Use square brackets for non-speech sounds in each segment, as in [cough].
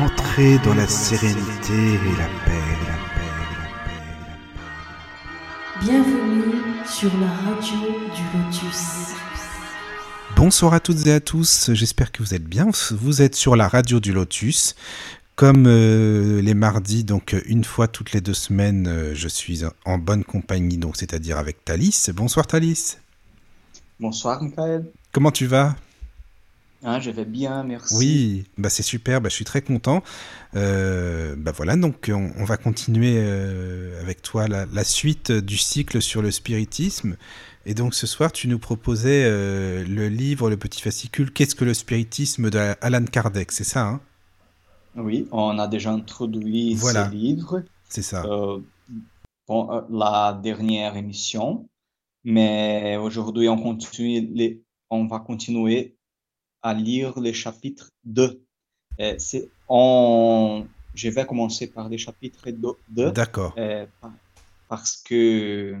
Entrez dans la sérénité et la paix, la paix, la paix, la paix. Bienvenue sur la radio du Lotus. Bonsoir à toutes et à tous, j'espère que vous êtes bien. Vous êtes sur la radio du Lotus. Comme euh, les mardis, donc une fois toutes les deux semaines, euh, je suis en bonne compagnie, donc c'est-à-dire avec Thalys. Bonsoir Thalys. Bonsoir Michael. Comment tu vas? Ah, je vais bien, merci. Oui, bah c'est super, bah je suis très content. Euh, bah voilà, donc on, on va continuer euh, avec toi la, la, suite du cycle sur le spiritisme. Et donc ce soir, tu nous proposais euh, le livre, le petit fascicule, Qu'est-ce que le spiritisme d'Alan Kardec, c'est ça hein? Oui, on a déjà introduit Voilà. ce livre C'est ça. euh, la dernière émission, mais aujourd'hui on continue les, on va continuer à lire le chapitre 2. Euh, c'est, on, je vais commencer par le chapitre 2 D'accord. euh, par- parce que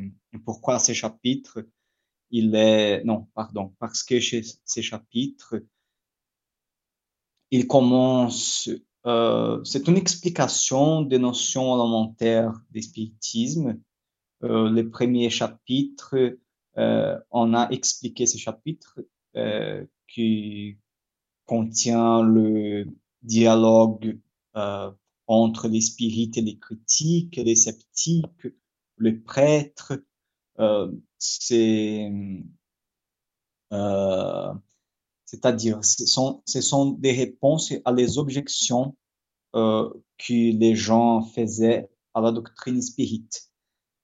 pourquoi ce chapitre il est non pardon parce que chez ces chapitres il commence euh, c'est une explication des notions élémentaires du spiritisme euh, le premier chapitre euh, on a expliqué ce chapitre euh, qui contient le dialogue euh, entre les spirites et les critiques, les sceptiques, les prêtres. Euh, c'est, euh, c'est-à-dire, ce sont, ce sont des réponses à les objections euh, que les gens faisaient à la doctrine spirite.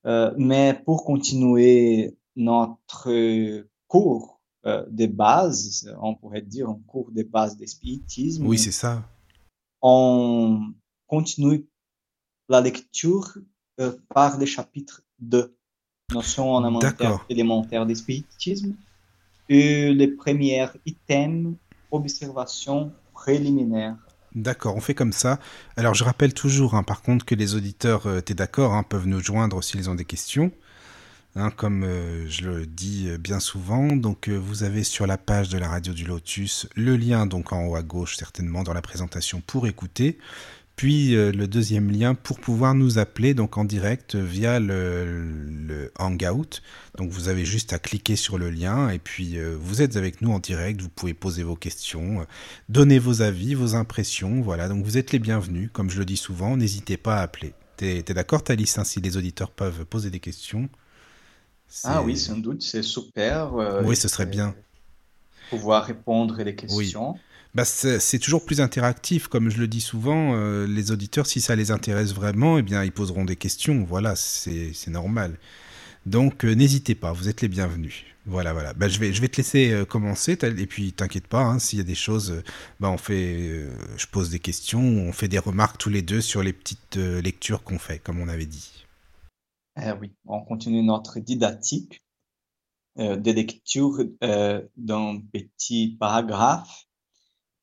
Euh, mais pour continuer notre cours euh, de base, on pourrait dire un cours de base de spiritisme, Oui, c'est ça. on continue la lecture euh, par le chapitre 2, notions élémentaires, D'accord. élémentaires du spiritisme, et le premier item, observation préliminaire. D'accord, on fait comme ça. Alors je rappelle toujours, hein, par contre, que les auditeurs, euh, t'es d'accord, hein, peuvent nous joindre s'ils ont des questions. Hein, comme euh, je le dis euh, bien souvent, donc euh, vous avez sur la page de la radio du Lotus le lien donc en haut à gauche certainement dans la présentation pour écouter, puis le deuxième lien pour pouvoir nous appeler donc en direct via le, Hangout. Donc vous avez juste à cliquer sur le lien et puis vous êtes avec nous en direct, vous pouvez poser vos questions, donner vos avis, vos impressions, voilà. Donc vous êtes les bienvenus, comme je le dis souvent, n'hésitez pas à appeler. T'es d'accord Thalys, hein, si les auditeurs peuvent poser des questions? Ah oui, sans doute, c'est super. euh, Oui, ce serait bien. Pouvoir répondre les questions. Bah, c'est toujours plus interactif, comme je le dis souvent. euh, les auditeurs, si ça les intéresse vraiment, eh bien, ils poseront des questions. Voilà, c'est normal. Donc, euh, n'hésitez pas, vous êtes les bienvenus. Voilà, voilà. Bah, je vais, je vais te laisser euh, commencer, et puis t'inquiète pas, hein, s'il y a des choses, euh, bah, on fait, je pose des questions, on fait des remarques tous les deux sur les petites lectures qu'on fait, comme on avait dit. Eh oui, on continue notre didactique euh, de lecture euh, d'un petit paragraphe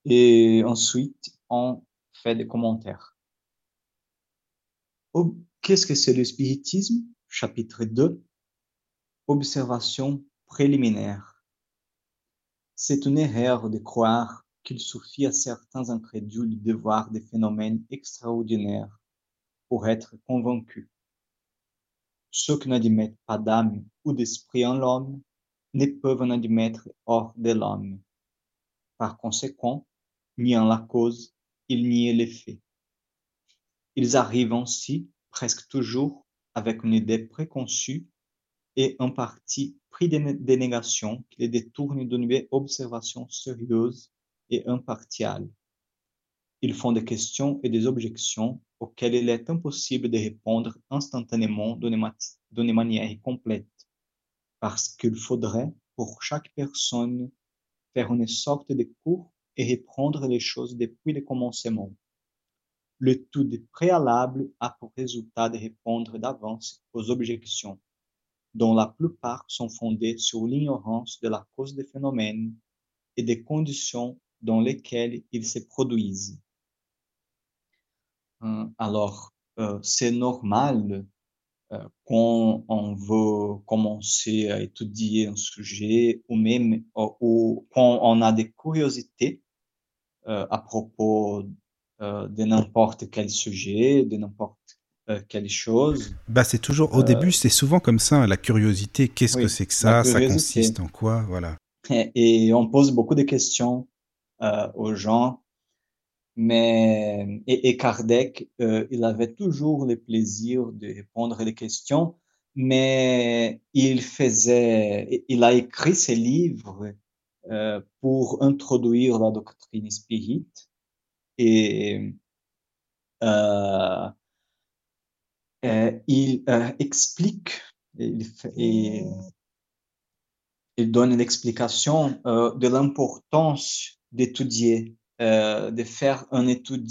et ensuite on fait des commentaires. Qu'est-ce que c'est le spiritisme? Chapitre 2. Observation préliminaire. C'est une erreur de croire qu'il suffit à certains incrédules de voir des phénomènes extraordinaires pour être convaincus. Ceux qui n'admettent pas d'âme ou d'esprit en l'homme ne peuvent en admettre hors de l'homme. Par conséquent, niant la cause, ils nient l'effet. Ils arrivent ainsi, presque toujours, avec une idée préconçue et un parti pris de né- de négation qui les détourne d'une observation sérieuse et impartiale. Ils font des questions et des objections auxquelles il est impossible de répondre instantanément d'une ma- d'une manière complète, parce qu'il faudrait pour chaque personne faire une sorte de cours et reprendre les choses depuis le commencement. Le tout de préalable a pour résultat de répondre d'avance aux objections, dont la plupart sont fondées sur l'ignorance de la cause des phénomènes et des conditions dans lesquelles ils se produisent. Euh, Alors, euh, c'est normal euh, quand on veut commencer à étudier un sujet ou même ou quand on a des curiosités euh, à propos euh, de n'importe quel sujet, de n'importe euh, quelle chose. Bah, c'est toujours, au Euh, début, c'est souvent comme ça, la curiosité, qu'est-ce Oui, que c'est que ça, ça consiste en quoi, voilà. Et, et on pose beaucoup de questions euh, aux gens. Mais et, et Kardec, euh, il avait toujours le plaisir de répondre les questions, mais il faisait, il a écrit ses livres euh, pour introduire la doctrine spirite. Et euh, euh, il euh, explique, il, fait- il donne l'explication euh, de l'importance d'étudier, euh, de faire un étude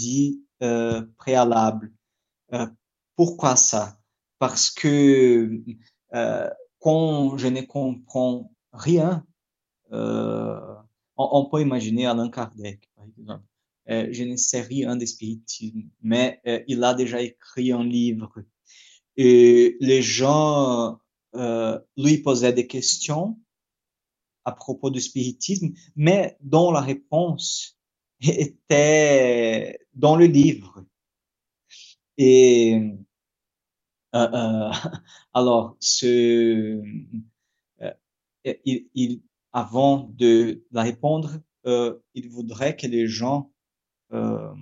euh, préalable. Euh, pourquoi ça? Parce que quand je ne comprends rien, on, on peut imaginer Allan Kardec, par exemple. Je ne sais rien de spiritisme, mais il a déjà écrit un livre. Et les gens lui posaient des questions à propos du spiritisme, mais dont la réponse était dans le livre. Et euh, euh, [laughs] alors, ce, euh, il, il- avant de la répondre, euh, il voudrait que les gens euh,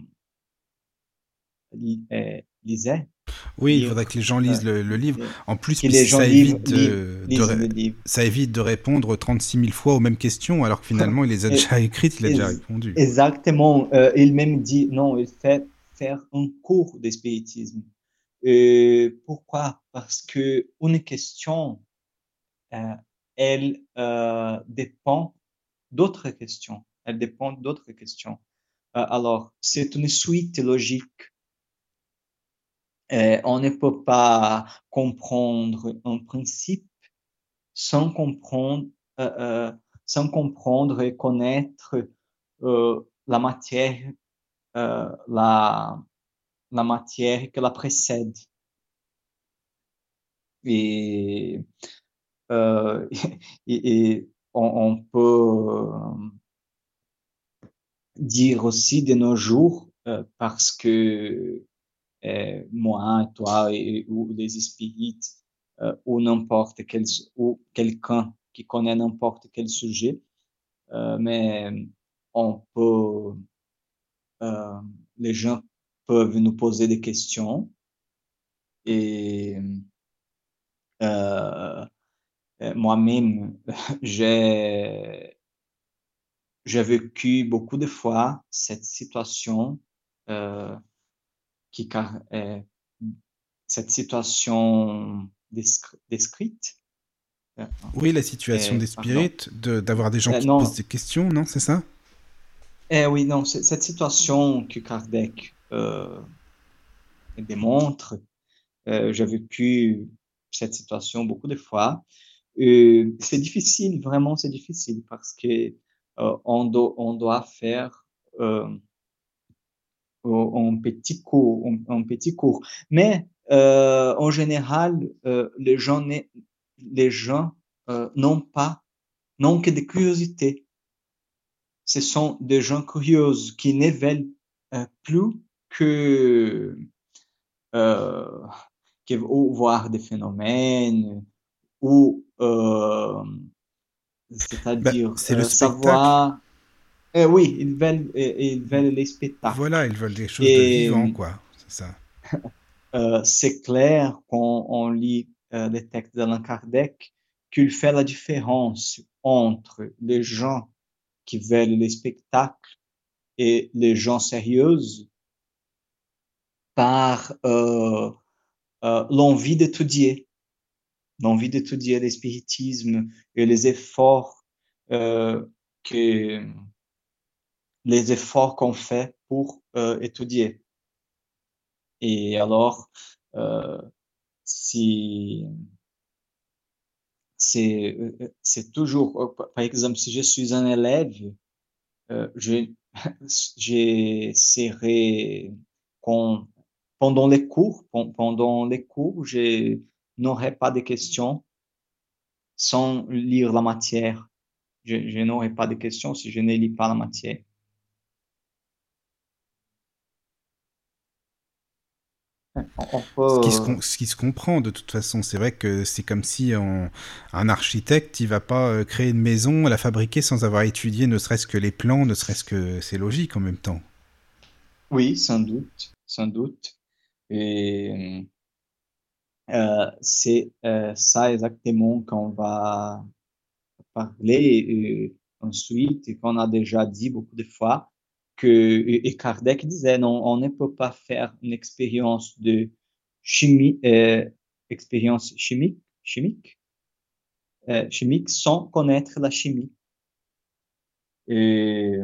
li- euh, lisaient, Oui, il faudrait que les gens lisent le, le livre. En plus, ça évite de, lisent, de livre. ça évite de répondre 36 000 fois aux mêmes questions, alors que finalement, il les a déjà écrites, il a déjà répondu. Exactement. Euh, il même dit, non, il fait faire un cours de spiritisme. Euh, pourquoi? Parce que une question, euh, elle dépend d'autres questions. Elle dépend d'autres questions. Alors, c'est une suite logique. Euh, on ne peut pas comprendre un principe sans comprendre, euh, euh, sans comprendre et connaître la matière, la, la matière que la précède. Et, euh, [laughs] et, on, on peut dire aussi de nos jours, euh, parce que moi, toi et, ou les spirites, ou n'importe quel, ou quelqu'un qui connaît n'importe quel sujet, mais on peut, les gens peuvent nous poser des questions et euh, moi-même, [laughs] j'ai j'ai vécu beaucoup de fois cette situation euh, qui car- euh, cette situation décrite. Euh, Oui, la situation euh, des spirites, de- d'avoir des gens Euh, qui non. posent des questions, non, c'est ça? Eh oui, non, c'est- cette situation que Kardec euh, démontre, euh, j'ai vécu cette situation beaucoup de fois. Euh, c'est difficile, vraiment, c'est difficile parce que on, do- on doit faire un petit cours, un petit cours. Mais euh, en général, euh, les gens, n'est- les gens euh, n'ont pas, n'ont que des curiosités. Ce sont des gens curieux qui ne veulent euh, plus que, euh, que voir des phénomènes ou euh, Bah, c'est-à-dire c'est le euh, oui, ils veulent, eh, ils veulent les spectacles. Voilà, ils veulent des choses de Et vivant, quoi. C'est ça. [laughs] euh, c'est clair quand on lit euh, les textes d'Allan Kardec qu'il fait la différence entre les gens qui veulent les spectacles et les gens sérieux par euh, euh, l'envie d'étudier, l'envie d'étudier le spiritisme et les efforts euh, que les efforts qu'on fait pour euh, étudier. Et alors, euh, si c'est euh, c'est toujours, euh, par exemple, si je suis un élève, euh, je [laughs] j'essaierai qu'on pendant les cours, pen- pendant les cours, je n'aurai pas de questions sans lire la matière. Je, je n'aurai pas de questions si je ne lis pas la matière. Ce, qui se, ce, qui se, comprend de toute façon. C'est vrai que c'est comme si un architecte, il va pas créer une maison, la fabriquer sans avoir étudié ne serait-ce que les plans, ne serait-ce que c'est logique en même temps. Oui, sans doute, sans doute. Et euh, c'est euh, ça exactement qu'on va parler euh, ensuite et qu'on a déjà dit beaucoup de fois que et Kardec disait non, on ne peut pas faire une expérience de chimie, euh, expérience chimique, chimique, euh, chimique sans connaître la chimie. Et,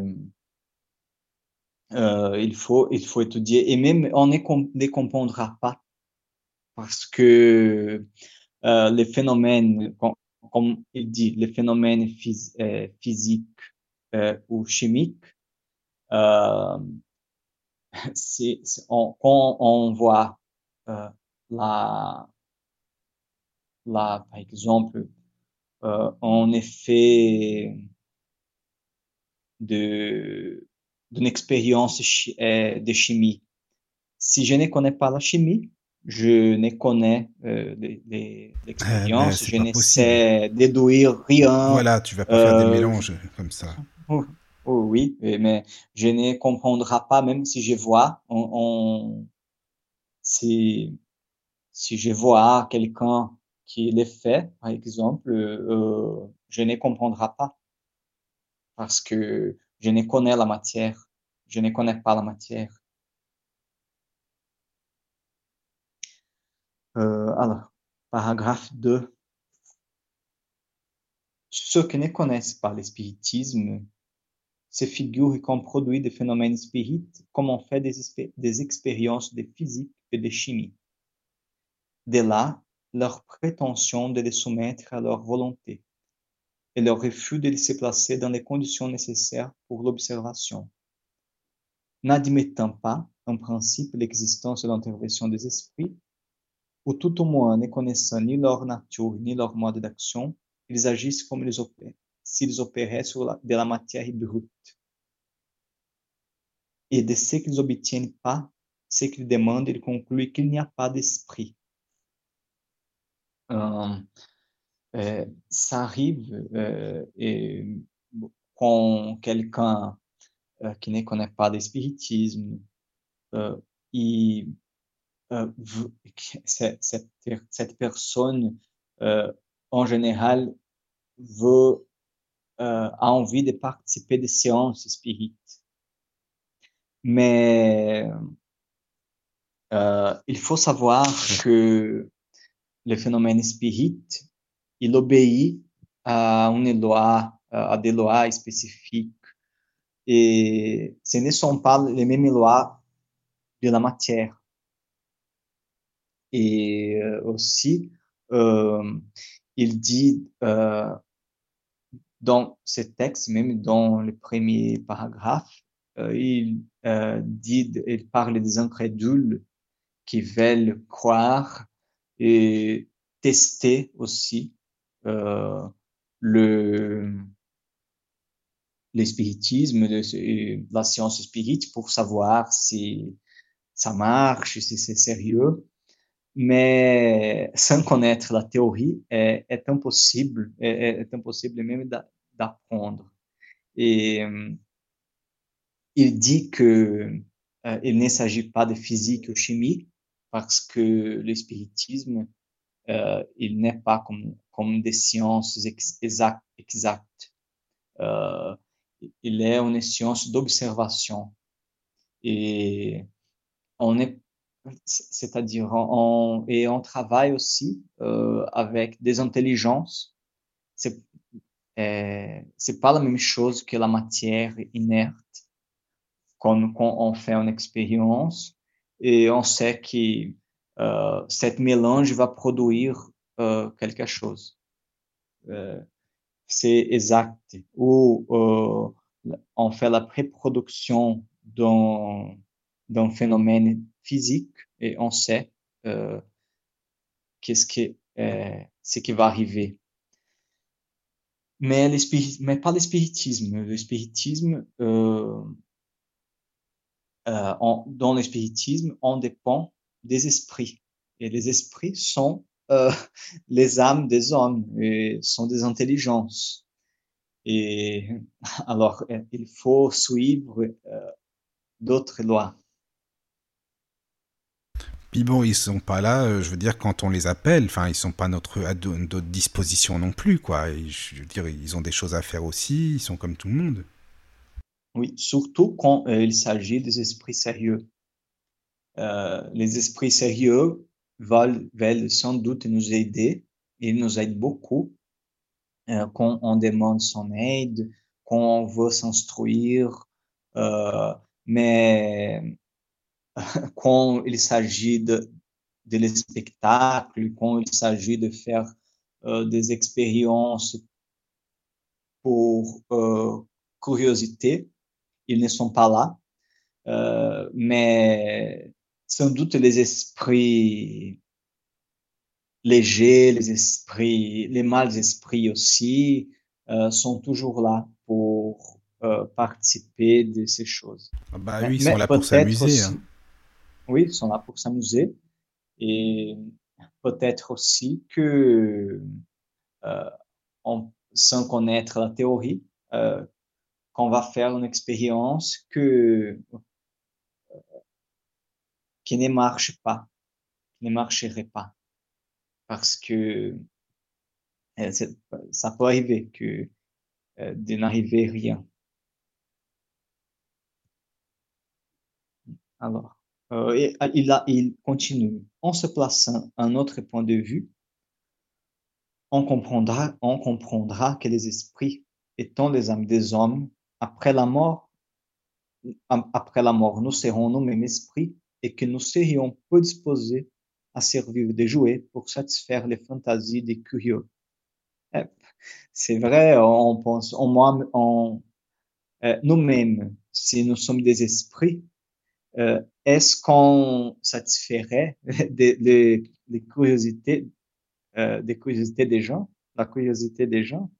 euh, il faut il faut étudier et même on ne comprendra pas parce que les phénomènes comme, il dit les phénomènes phys physiques ou chimiques euh, [laughs] on, quand on voit euh, la la par exemple euh, en effet de d'une expérience euh, de chimie. Si je ne connais pas la chimie, je ne connais euh, l'expérience, euh, je ne sais déduire rien. Voilà, tu vas pas faire des mélanges comme ça. Oh, oui, mais je ne comprendrai pas, même si je vois, si, je vois quelqu'un qui le fait, par exemple, euh, je ne comprendrai pas parce que je ne connais la matière, je ne connais pas la matière. Euh, alors, paragraphe 2. Ceux qui ne connaissent pas le spiritisme se figurent qu'on produit des phénomènes spirites comme on fait des, des expériences de physique et de chimie. De là, leur prétention de les soumettre à leur volonté et leur refus de se placer dans les conditions nécessaires pour l'observation. N'admettant pas, en principe, l'existence de l'intervention des esprits, ou tout au moins ne connaissant ni leur nature ni leur mode d'action, ils agissent comme ils opèrent, s'ils opéraient sur la, de la matière brute. Et de ce qu'ils obtiennent pas, ce qu'ils demandent, ils concluent qu'il n'y a pas d'esprit. Ça arrive euh, et quand quelqu'un qui ne connaît pas euh, cette, cette, personne, en général, veut, a envie de participer des séances spirites. Mais il faut savoir que le phénomène spirit il obéit à une loi, à des lois spécifiques. Et ce ne sont pas les mêmes lois de la matière. Et euh, aussi, euh, il dit euh, dans ce texte, même dans le premier paragraphe, euh, il euh, dit, il parle des incrédules qui veulent croire et tester aussi euh, le l'espiritisme, la science spirite pour savoir si ça marche, si c'est sérieux. Mais sans connaître la théorie, est, est impossible, est, est impossible même d'apprendre. Et euh, il dit que euh, il ne s'agit pas de physique ou chimie parce que l'espiritisme euh, il n'est pas comme, comme des sciences exactes. exactes. Il est une science d'observation. Et on est, c'est-à-dire, et on travaille aussi euh, avec des intelligences. C'est, euh, c'est pas la même chose que la matière inerte. Quand, quand on fait une expérience et on sait que euh, cette mélange va produire euh, quelque chose. Euh, c'est exact. Ou on fait la pré-production d'un phénomène physique et on sait qu'est-ce qui, ce qui va arriver. Mais, mais pas l'espiritisme. Le spiritisme, euh, euh, dans le spiritisme, on dépend des esprits. Et les esprits sont euh, [laughs] les âmes des hommes et sont des intelligences. Et [laughs] alors, il faut suivre euh, d'autres lois. Bon, ils sont pas là, euh, je veux dire, quand on les appelle, enfin, ils sont pas notre, à notre disposition non plus, quoi. je veux dire, ils ont des choses à faire aussi, ils sont comme tout le monde. Oui, surtout quand euh, il s'agit des esprits sérieux. Euh, les esprits sérieux veulent, sans doute nous aider, ils nous aident beaucoup quand on demande son aide, quand on veut s'instruire, mais [laughs] quand il s'agit de, de les spectacles, quand il s'agit de faire euh, des expériences pour euh, curiosité, ils ne sont pas là. Euh, mais sans doute les esprits légers, les esprits, les mâles esprits aussi, euh, sont toujours là pour euh, participer de ces choses. Ah bah oui, ils sont là pour s'amuser. Hein. Oui, ils sont là pour s'amuser. Et peut-être aussi que, euh, on, sans connaître la théorie, euh, qu'on va faire une expérience que qui ne marche pas, qui ne marcherait pas, parce que euh, ça peut arriver que euh, de n'arriver rien. Alors, euh, ah, il, a, il continue. En se plaçant un autre point de vue, on comprendra, on comprendra que les esprits étant les âmes des hommes après la mort, après la mort, nous serons nous-mêmes esprits et que nous serions peu disposés à servir de jouets pour satisfaire les fantasies des curieux. C'est vrai, on pense, on, on, euh, nous-mêmes, si nous sommes des esprits, euh, est-ce qu'on satisferait [laughs] des, les, curiosités, euh, des curiosités des gens, la curiosité des gens?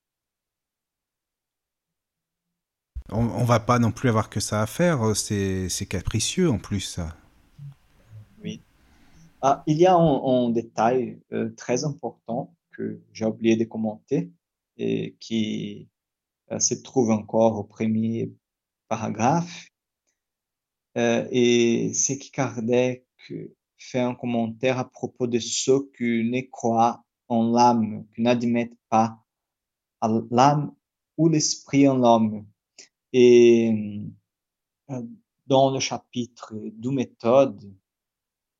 On, on, va pas non plus avoir que ça à faire, c'est capricieux en plus ça. Oui. Ah, il y a un, un détail euh, très important que j'ai oublié de commenter et qui euh, se trouve encore au premier paragraphe. Euh, et c'est que Kardec fait un commentaire à propos de ceux qui ne croient en l'âme, qui n'admettent pas l'âme ou l'esprit en l'homme. Et euh, dans le chapitre du méthode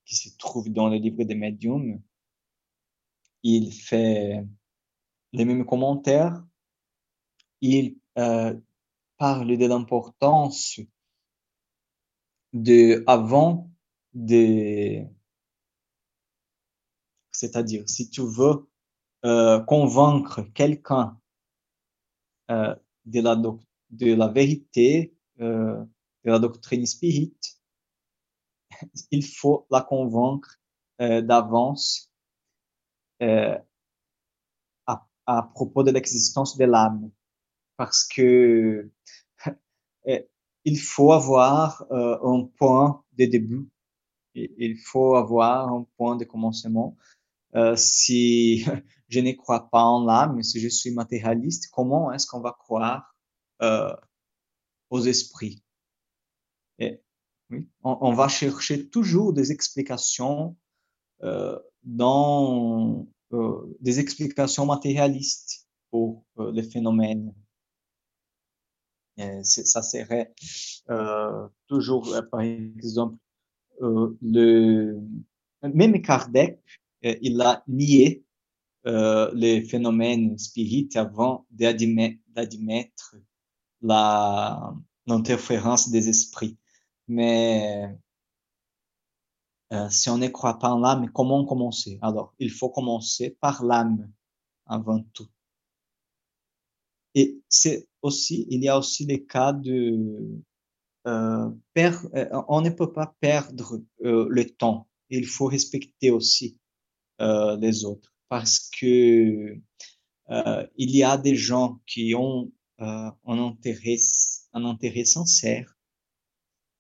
qui se trouve dans le livre des médiums, il fait les mêmes commentaires. Il euh, parle de l'importance de avant de c'est-à-dire si tu veux euh, convaincre quelqu'un euh, de la de la vérité euh, de la doctrine spirite, [laughs] il faut la convaincre d'avance à, propos de l'existence de l'âme, parce que [laughs] il faut avoir euh, un point de début, il faut avoir un point de commencement. Euh, si [laughs] je ne crois pas en l'âme, si je suis matérialiste, comment est-ce qu'on va croire euh, aux esprits? On, va chercher toujours des explications des explications matérialistes pour les phénomènes. Ça serait euh, toujours, euh, par exemple, le même Kardec, il a nié les phénomènes spirites avant d'admettre l'interférence des esprits. Mais euh, si on ne croit pas en l'âme, comment commencer? Alors, il faut commencer par l'âme avant tout. Et c'est aussi, il y a aussi les cas de euh, euh, on ne peut pas perdre euh, le temps. Il faut respecter aussi les autres parce que il y a des gens qui ont un, intérêt, un intérêt sincère,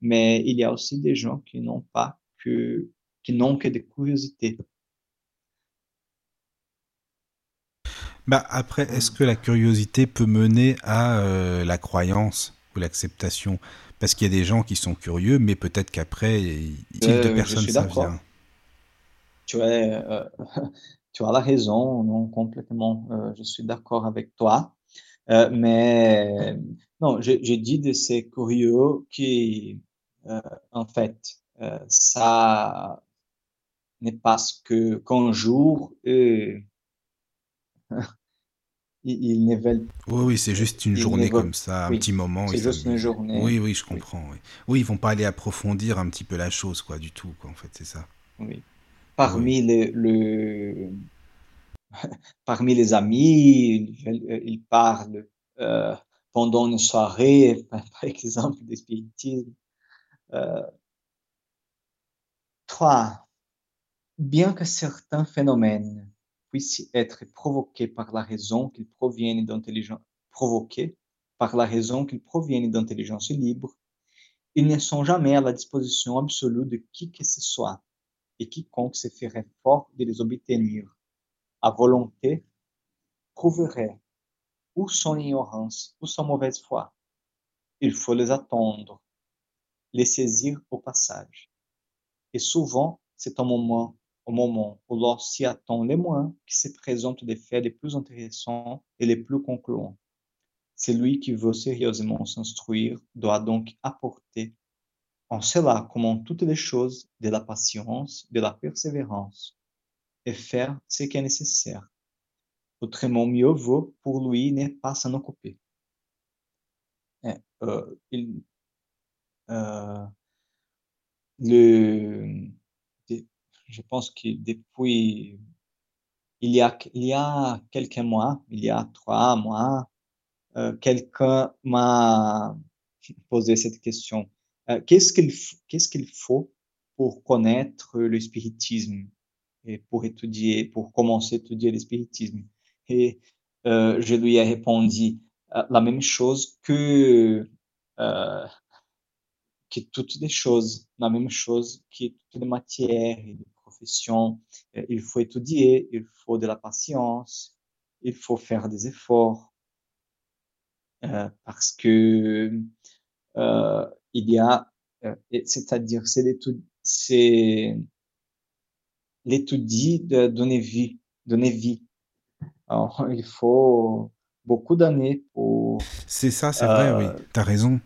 mais il y a aussi des gens qui n'ont pas que, qui n'ont que des curiosités. Bah après, est-ce que la curiosité peut mener à euh, la croyance ou l'acceptation? Parce qu'il y a des gens qui sont curieux, mais peut-être qu'après, de Euh, je personne suis ça vient. Tu es, euh, [laughs] tu as la raison, non, complètement. euh, je suis d'accord avec toi. Mais non, je, je dis de ces curieux qui, en fait, ça n'est parce que qu'un jour, [laughs] Oui, oui, c'est juste une journée comme ça, un oui, petit moment, c'est juste une journée. Oui, oui, je comprends. Oui. oui, ils vont pas aller approfondir un petit peu la chose, quoi, du tout, quoi, en fait, c'est ça. oui. Parmi les, le, [laughs] parmi les amis, ils, ils parlent euh, pendant une soirée, [laughs] par exemple, de spiritisme. Euh, trois, bien que certains phénomènes puissent être provoqués par la raison qu'ils proviennent d'intelligence, provoqués par la raison proviennent d'intelligence libre, ils ne sont jamais à la disposition absolue de qui que ce soit, et quiconque se ferait fort de les obtenir à volonté prouverait ou son ignorance ou sa mauvaise foi. Il faut les attendre, les saisir au passage. Et souvent, c'est au moment, au moment où l'on s'y attend le moins que se présentent des faits les plus intéressants et les plus concluants. Celui qui veut sérieusement s'instruire doit donc apporter en cela, comme en toutes les choses, de la patience, de la persévérance, et faire ce qui est nécessaire. Autrement, mieux vaut pour lui ne pas s'en occuper. Eh, euh, euh, le, je pense que depuis, il y a, il y a quelques mois, il y a trois mois, euh, quelqu'un m'a [laughs] posé cette question. Euh, qu'est-ce qu'il, qu'est-ce qu'il faut pour connaître le spiritisme et pour étudier, pour commencer à étudier le spiritisme? Et euh, je lui ai répondu euh, la même chose que euh, que toutes les choses, la même chose que toutes les matières professions. Euh, Il faut étudier, il faut de la patience, il faut faire des efforts euh, parce que euh, il y a, euh, c'est-à-dire c'est l'étude, c'est l'étudie de donner vie, donner vie. Alors, il faut beaucoup d'années pour, C'est ça, c'est vrai, oui, t'as raison.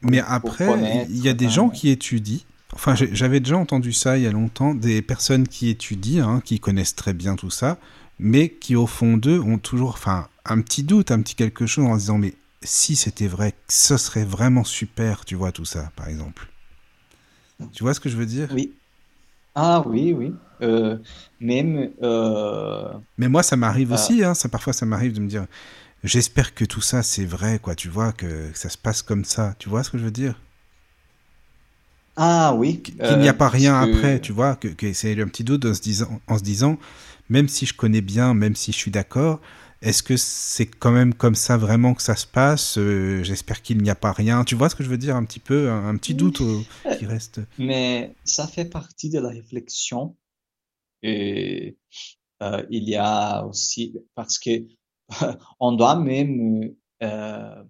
Mais après, il y a des gens qui étudient. Enfin, j'avais déjà entendu ça il y a longtemps, des personnes qui étudient, hein, qui connaissent très bien tout ça, mais qui au fond d'eux ont toujours, enfin, un petit doute, un petit quelque chose en se disant, mais si c'était vrai, ce serait vraiment super, tu vois, tout ça, par exemple. Tu vois ce que je veux dire? Oui. Ah oui, oui. Euh, même, euh, Mais moi, ça m'arrive euh, aussi, hein, ça, parfois ça m'arrive de me dire, j'espère que tout ça c'est vrai, quoi, tu vois, que ça se passe comme ça, tu vois ce que je veux dire? Ah oui, Qu- Qu'il n'y euh, a pas parce rien après, tu vois, que, que c'est un petit doute en se disant, en se disant, même si je connais bien, même si je suis d'accord, est-ce que c'est quand même comme ça vraiment que ça se passe Euh, J'espère qu'il n'y a pas rien, tu vois ce que je veux dire, un petit peu, un, un petit doute euh, euh, qui reste. mais ça fait partie de la réflexion. Et euh, il y a aussi, parce que [laughs] on doit même euh,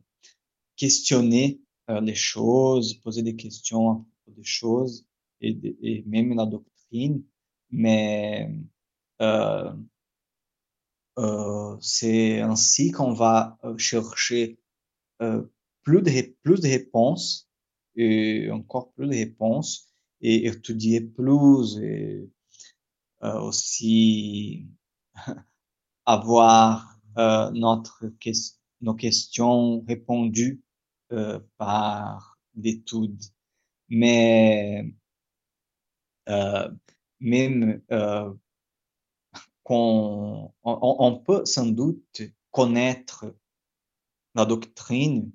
questionner euh, les choses, poser des questions des choses et, de- et même la doctrine, mais euh, euh, c'est ainsi qu'on va euh, chercher euh, plus de, plus de réponses et encore plus de réponses et étudier plus et euh, aussi [laughs] avoir euh, notre nos questions répondues par l'étude. Mais euh, même euh, qu'on on, peut sans doute connaître la doctrine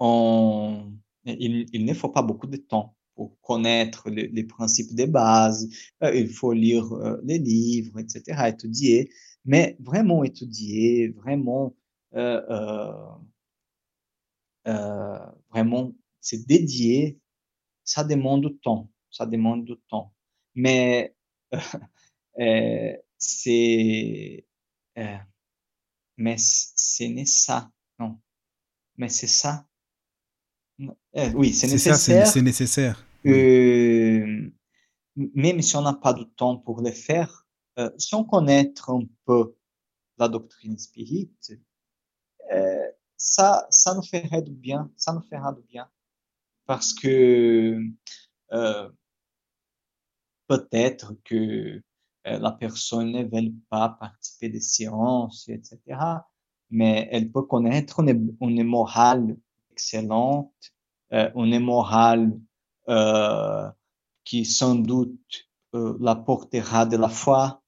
on, il, il ne faut pas beaucoup de temps pour connaître les, principes de base. Euh, il faut lire euh, les livres, etc., étudier, mais vraiment étudier, vraiment, euh, vraiment se dédier, ça demande du temps. ça demande du temps. Mais [laughs] euh, c'est euh, mais c'est n'est ça, non. Mais c'est ça. Euh, oui, c'est nécessaire. C'est nécessaire. Euh, même si on n'a pas de temps pour le faire, euh, si on connaît un peu la doctrine spirite, euh, ça, ça nous ferait du bien, ça nous fera du bien. Parce que euh, peut-être que euh, la personne ne veut pas participer des séances, etc. Mais elle peut connaître une, morale excellente, euh, une morale euh, qui sans doute euh, la portera de la foi,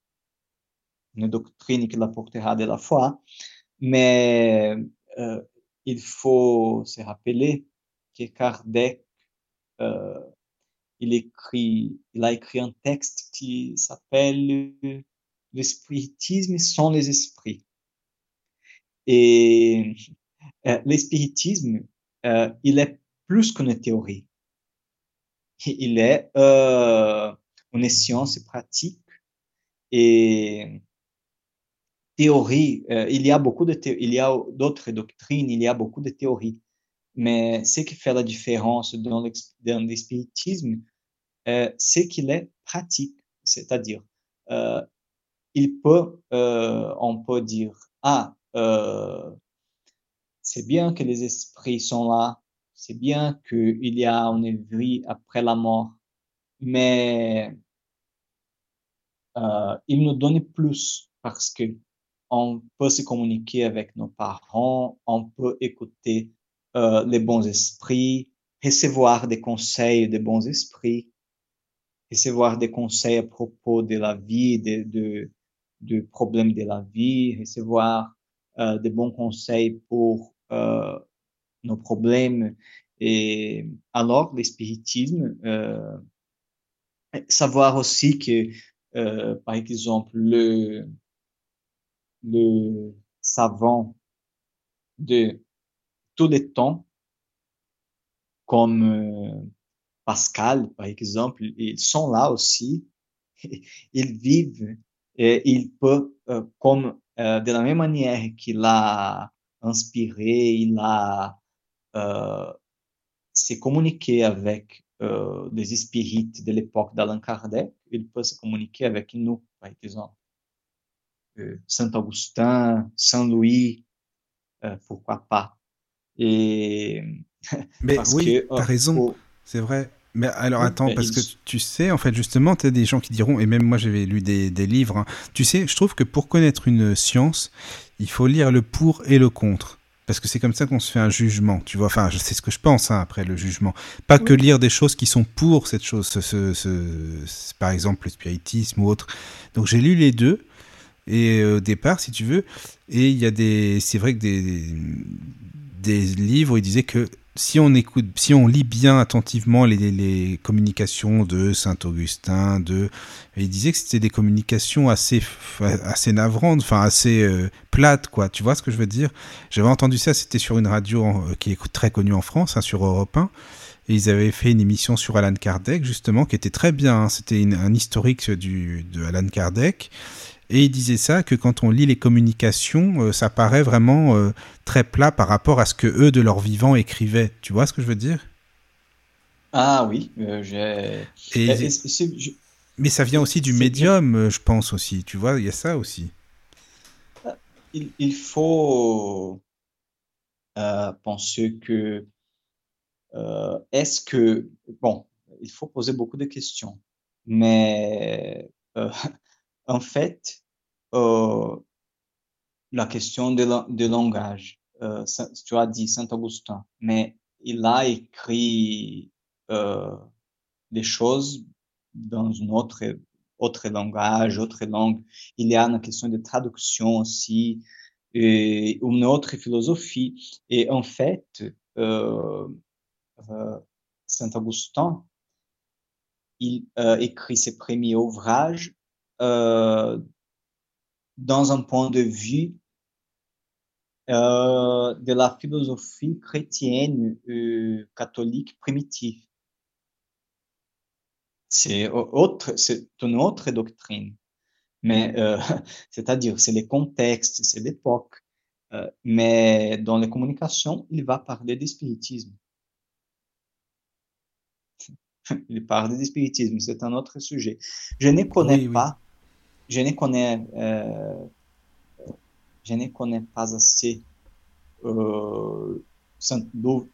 une doctrine qui la portera de la foi, mais euh, il faut se rappeler que Kardec euh, il écrit, il a écrit un texte qui s'appelle Le spiritisme sans les esprits. Et euh, l'espiritisme, euh, il est plus qu'une théorie. Il est une science pratique et théorie. Il y a beaucoup de il y a d'autres doctrines, il y a beaucoup de théories. Mais ce qui fait la différence dans l'espiritisme, euh, c'est qu'il est pratique. C'est-à-dire, euh, il peut, euh, on peut dire, ah, c'est bien que les esprits sont là, c'est bien qu'il y a une vie après la mort, mais il nous donne plus parce que on peut se communiquer avec nos parents, on peut écouter euh, les bons esprits, recevoir des conseils des bons esprits, recevoir des conseils à propos de la vie, de, de, de problèmes de la vie, recevoir euh, des bons conseils pour euh, nos problèmes. Et alors, l'espiritisme, euh, savoir aussi que, euh, par exemple, le, le savant de tous les temps, comme euh, Pascal, par exemple, ils sont là aussi. [laughs] Ils vivent et ils peuvent, euh, comme euh, de la même manière qu'il a inspiré, il a se communiqué avec euh, les spirites de l'époque d'Allan Kardec, il peut se communiquer avec nous, par exemple. Saint Augustin, Saint Louis, pourquoi pas. Et [laughs] Mais parce oui, que t'as euh, raison, c'est vrai. Mais alors attends, parce que tu sais, en fait, justement, tu as des gens qui diront, et même moi j'avais lu des, des livres, hein. tu sais, je trouve que pour connaître une science, il faut lire le pour et le contre. Parce que c'est comme ça qu'on se fait un jugement, tu vois. Enfin, je sais ce que je pense hein, après le jugement. Pas que lire des choses qui sont pour cette chose, ce, ce- ce- ce- par exemple le spiritisme ou autre. Donc j'ai lu les deux, et euh, au départ, si tu veux, et il y a des, c'est vrai que des, des livres il disait que si on écoute, si on lit bien attentivement les, communications de Saint Augustin, de, il disait que c'était des communications assez, assez navrantes, enfin assez euh, plates, quoi. Tu vois ce que je veux dire? J'avais entendu ça, c'était sur une radio euh, qui est très connue en France, hein, sur Europe 1. Et ils avaient fait une émission sur Alan Kardec, justement, qui était très bien. hein. C'était un historique du, de Alan Kardec. Et il disait ça, que quand on lit les communications, euh, ça paraît vraiment euh, très plat par rapport à ce que eux, de leur vivant, écrivaient. Tu vois ce que je veux dire? Ah oui, euh, j'ai. Et- et c'est- je- Mais ça vient aussi du médium, euh, je pense aussi. Tu vois, il y a ça aussi. il, il faut penser que est-ce que bon, il faut poser beaucoup de questions, mais [laughs] en fait, euh, la question de, la- de langage, euh, tu as dit Saint Augustin, mais il a écrit euh, des choses dans un autre autre langage, autre langue. Il y a une question de traduction aussi, et une autre philosophie. Et en fait, euh, euh, Saint Augustin, il écrit ses premiers ouvrages euh, dans un point de vue euh, de la philosophie chrétienne euh, catholique primitive. c'est autre, c'est une autre doctrine. Mais [laughs] c'est-à-dire, c'est les contextes, c'est l'époque. Mais dans les communications, il va parler du spiritisme. [laughs] il parle du spiritisme, c'est un autre sujet. Je ne connais pas, je ne connais, euh, je ne connais pas assez euh,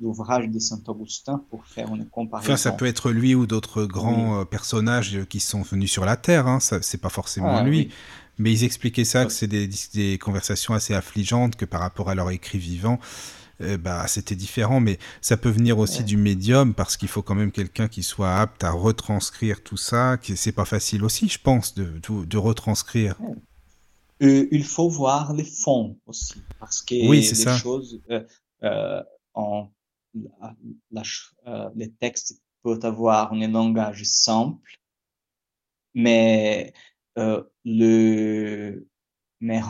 l'ouvrage de Saint-Augustin pour faire une comparaison. Enfin, ça peut être lui ou d'autres grands euh, personnages qui sont venus sur la Terre, hein. c'est pas forcément ah, lui. Mais ils expliquaient ça, que c'est des, des, conversations assez affligeantes, que par rapport à leur écrit vivant, euh, bah, c'était différent. Mais ça peut venir aussi du médium, parce qu'il faut quand même quelqu'un qui soit apte à retranscrire tout ça. C'est pas facile aussi, je pense, de, de, retranscrire. Euh, il faut voir les fonds aussi, parce que oui, les ça. choses, euh, en, la, les textes peuvent avoir un langage simple, mais le, mais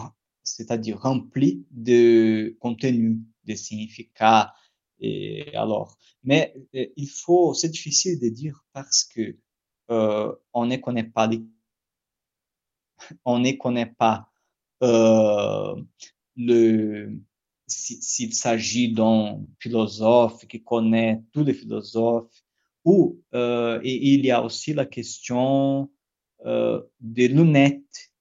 c'est-à-dire rempli de contenu, de significats. Et alors, mais il faut, c'est difficile de dire parce que euh, on ne connaît pas les, on ne connaît pas euh, le s'il s'agit d'un philosophe qui connaît tous les philosophes, ou euh, il y a aussi la question euh, des lunettes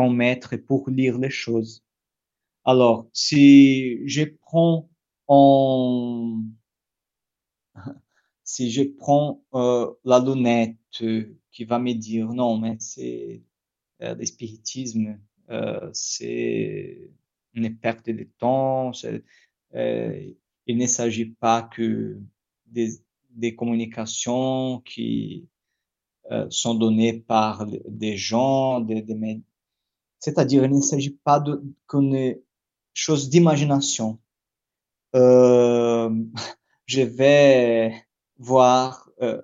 qu'on met pour lire les choses. Alors, si je prends en [laughs] si je prends euh, la lunette qui va me dire non, mais c'est euh, euh, c'est une perte de temps. Euh, il ne s'agit pas que des, communications qui sont données par des gens, des, des c'est-à-dire il ne s'agit pas de qu'une chose d'imagination. Euh, [laughs] je vais voir euh,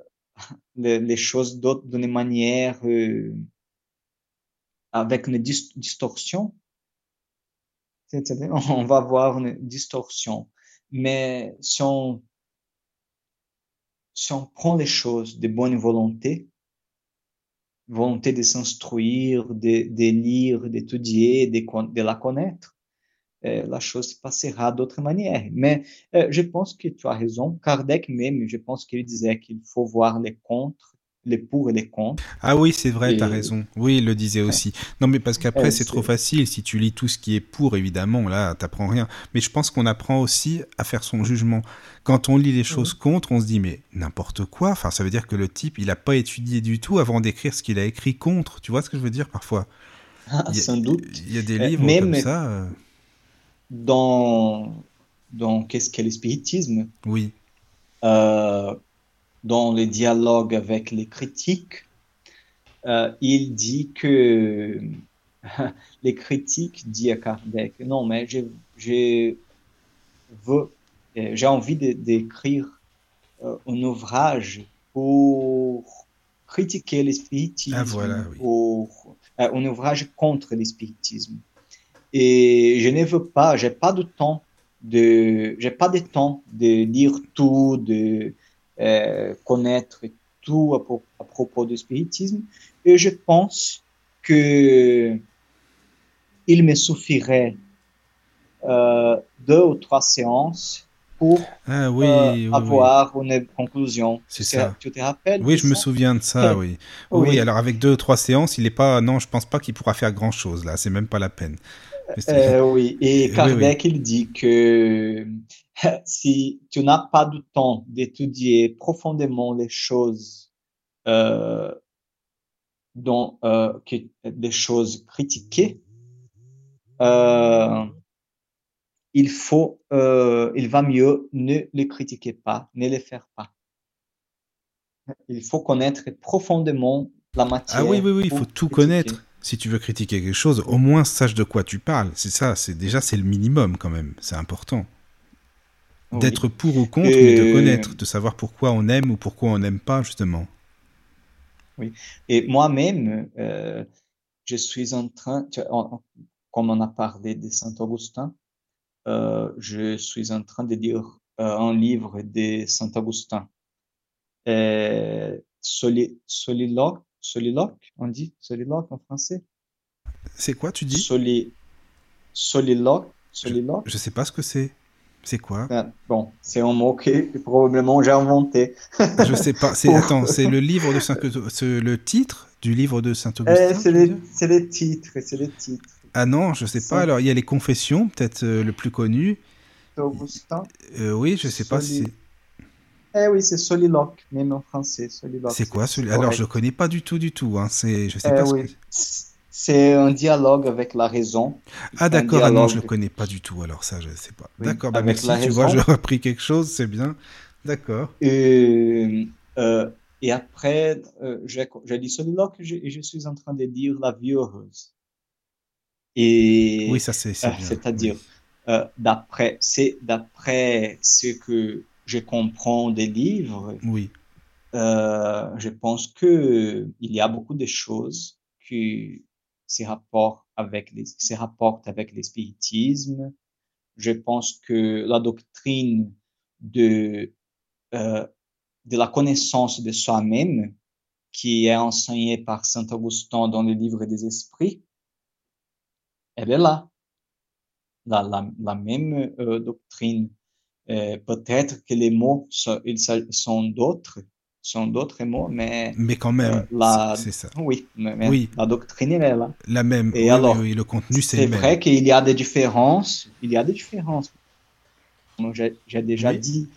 les, les, choses d'une manière euh, avec une distorsion [laughs] on va avoir une distorsion. Mais si on, si on prend les choses de bonne volonté, volonté de s'instruire, de, de, lire, d'étudier, de, de la connaître, euh, la chose passera d'autre manière. Mais euh, je pense que tu as raison. Kardec même, je pense qu'il disait qu'il faut voir les contre les pour et les contre. Ah oui, c'est vrai, tu as raison. Oui, il le disait aussi. Non, mais parce qu'après, c'est trop facile. Si tu lis tout ce qui est pour, évidemment, là, t'apprends rien. Mais je pense qu'on apprend aussi à faire son jugement. Quand on lit les choses contre, on se dit, mais n'importe quoi. Enfin, ça veut dire que le type, il n'a pas étudié du tout avant d'écrire ce qu'il a écrit contre. Tu vois ce que je veux dire parfois? Ah, Sans doute. Il y a des livres comme ça. Euh. Dans, dans Qu'est-ce qu'est le spiritisme? Oui. Euh, dans les dialogues avec les critiques, euh, il dit que [laughs] les critiques disent à Kardec, non, mais j'ai euh, j'ai envie d'écrire euh, un ouvrage pour critiquer l'espiritisme, ah, voilà, euh, un ouvrage contre l'espiritisme. Et je ne veux pas, j'ai pas de temps de, j'ai pas de temps de lire tout, de connaître tout à, propos du spiritisme. Et je pense que il me suffirait euh, deux ou trois séances pour ah, oui, euh, avoir une conclusion. C'est ça. Tu te rappelles Oui, je me souviens de ça, oui. oui. alors avec deux ou trois séances, il est pas. Non, je pense pas qu'il pourra faire grand chose là. C'est même pas la peine. Euh, oui, et Kardec, il dit que [laughs] si tu n'as pas de temps d'étudier profondément les choses, euh, dont, euh, des choses critiquées, euh, il faut, il va mieux ne les critiquer pas, ne les faire pas. Il faut connaître profondément la matière. Ah oui, oui, oui, il faut tout connaître. Si tu veux critiquer quelque chose, au moins sache de quoi tu parles. C'est ça, c'est déjà c'est le minimum quand même. C'est important d'être pour ou contre, mais de connaître, de savoir pourquoi on aime ou pourquoi on n'aime pas, justement. Oui. Et moi-même, euh, je suis en train, comme on a parlé de Saint-Augustin, euh, je suis en train de lire euh, un livre de Saint-Augustin. soli, soliloque, soliloque, on dit soliloque en français? C'est quoi, tu dis? Soli, soliloque, soliloque? Je sais pas ce que c'est. C'est quoi? Ah, Bon, c'est un mot que probablement j'ai inventé. Je sais pas. C'est [laughs] attends, c'est le livre de Saint c'est le titre du livre de Saint Eh, Augustin. c'est dire? c'est les titres, c'est les titres. Ah non, je sais pas. Alors il y a les Confessions, peut-être euh, le plus connu. Augustin. Euh, oui, je sais pas si Eh oui, c'est soliloque, même en français, soliloque. c'est quoi celui. Alors je connais pas du tout, du tout. Hein. C'est, je sais Eh pas. ce oui. que- C'est un dialogue avec la raison. Ah d'accord. Ah non, je le dialogue. connais pas du tout. Alors ça, je sais pas. Oui, D'accord. Bah, merci. Tu vois, j'ai appris [laughs] quelque chose. C'est bien. D'accord. Et, euh, et après, euh, j'ai dit soliloque et je, suis en train de dire la vie heureuse. Et Oui, ça c'est, euh, c'est-à-dire, Oui. euh, d'après, c'est d'après ce que je comprends des livres, Oui. je pense que il y a beaucoup de choses qui se rapportent avec les, se rapportent avec le spiritisme. Je pense que la doctrine de, euh, de la connaissance de soi-même, qui est enseignée par Saint Augustin dans le livre des esprits, elle est là. La, la, la même euh, doctrine. Euh, peut-être que les mots sont, ils sont d'autres, sont d'autres mots, mais Mais quand même, Euh, la- c'est c'est ça. oui, mais, mais Oui. la doctrine est là. La même. Et oui, alors, oui, le contenu c'est vrai qu'il y a des différences. Il y a des différences. J'ai déjà Oui. dit,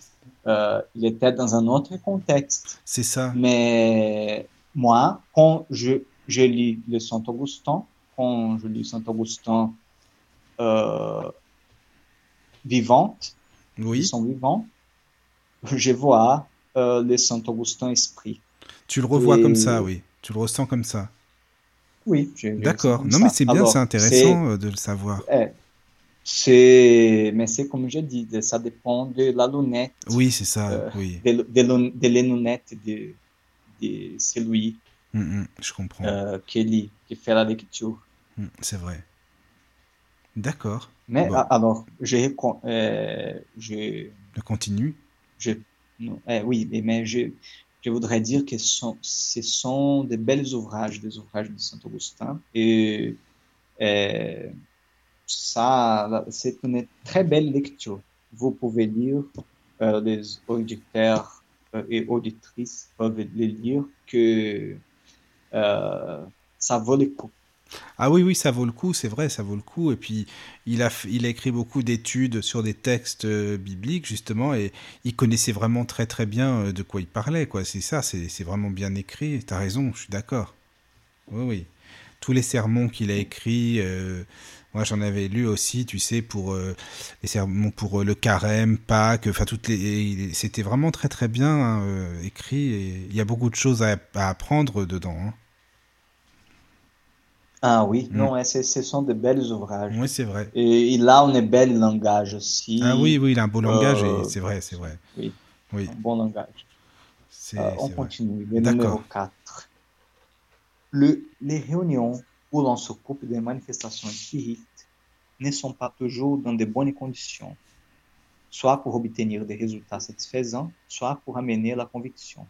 euh, il était dans un autre contexte. C'est ça. Mais moi, quand je, je lis le Saint Augustin, quand je lis Saint Augustin euh, vivante, ils Oui. sont vivants, je vois euh, le Saint Augustin esprit. Tu le revois Et- comme ça, oui. Tu le ressens comme ça. Oui, D'accord. Non, mais c'est bien, c'est intéressant euh, de le savoir. Eh, c'est, mais c'est comme je dis, ça dépend de la lunette, Oui, c'est ça. Euh, oui. de, de, de les lunettes de, de celui Mm, mm, je comprends. euh, qui lit, qui fait la lecture. Mm, c'est vrai. D'accord. Mais Bon. alors, je, euh, je, Je continue. je, eh, oui, mais- je, voudrais dire que ce sont de belles ouvrages, des ouvrages de Saint Augustin, et euh, ça, c'est une très belle lecture. Vous pouvez lire, euh, les auditeurs euh, et auditrices peuvent les lire, que euh, ça vaut le coup. Ah oui, oui, ça vaut le coup, c'est vrai, ça vaut le coup. Et puis, il a, il a écrit beaucoup d'études sur des textes euh, bibliques, justement, et il connaissait vraiment très, très bien euh, de quoi il parlait, quoi. C'est ça, c'est vraiment bien écrit. T'as raison, je suis d'accord. Oui, oui. Tous les sermons qu'il a écrits, euh, moi j'en avais lu aussi, tu sais, pour les sermons pour le carême, Pâques, enfin toutes les, c'était vraiment très très bien hein, écrit. Et il y a beaucoup de choses à, à apprendre dedans. hein. Ah oui, Mm. non, eh, ce sont de belles ouvrages. Oui, c'est vrai. Et il a un bel langage aussi. Ah oui, oui, il a un beau langage, Euh, et c'est vrai, c'est vrai. Oui, Oui, un bon langage. Euh, on continue. Le numéro 4. Le, les réunions où l'on s'occupe des manifestations spirites ne sont pas toujours dans de bonnes conditions, soit pour obtenir des résultats satisfaisants, soit pour amener la conviction.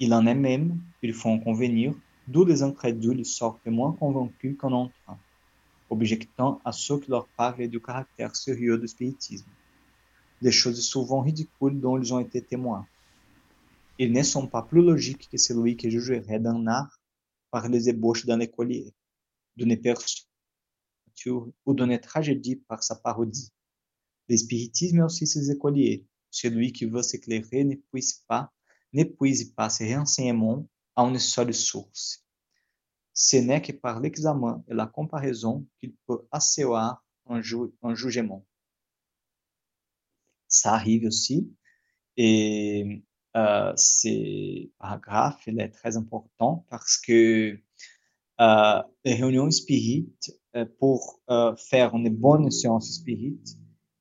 Il en est même, il faut en convenir, d'où les incrédules sortent moins convaincus qu'en entrant, objectant à ceux qui leur parlent du caractère sérieux du spiritisme, des choses souvent ridicules dont ils ont été témoins. Ils ne sont pas plus logiques que celui qui jugerait d'un art par les ébauches d'un écolier, d'une personne ou d'une tragédie par sa parodie. Le spiritisme est aussi ses écoliers. Celui qui veut s'éclairer n'épuise pas, n'épuise pas ses renseignements à une seule source. Ce n'est que par l'examen et la comparaison qu'il peut asseoir un, ju- un jugement. Ça arrive aussi. Et euh, ce paragraphe il est très important parce que euh, les réunions spirites, euh, pour euh, faire une bonne séance spirite,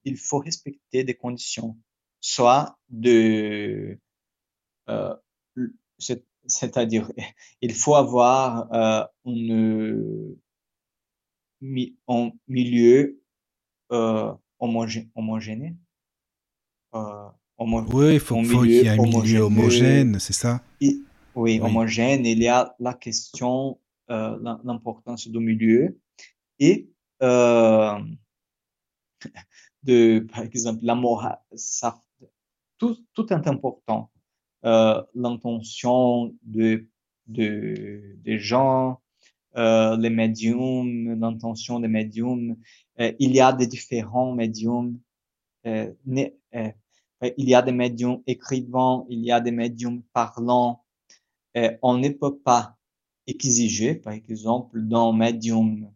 il faut respecter des conditions, soit de, c'est- c'est-à-dire, il faut avoir euh, mi- un milieu euh, homogé- homogène, euh, homo- Oui, il faut, au faut milieu qu'il y ait un milieu homogène. homogène, c'est ça? Et- oui, Oui. homogène. Il y a la question, euh, l'im- l'importance du milieu et euh, [laughs] de, par exemple, la morale. Ça, tout, tout est important. Euh, l'intention de, de, des gens, euh, les médiums, l'intention des médiums. Euh, il y a des différents médiums. Euh, euh, il y a des médiums écrivants, il y a des médiums parlants. On ne peut pas exiger, par exemple, d'un médium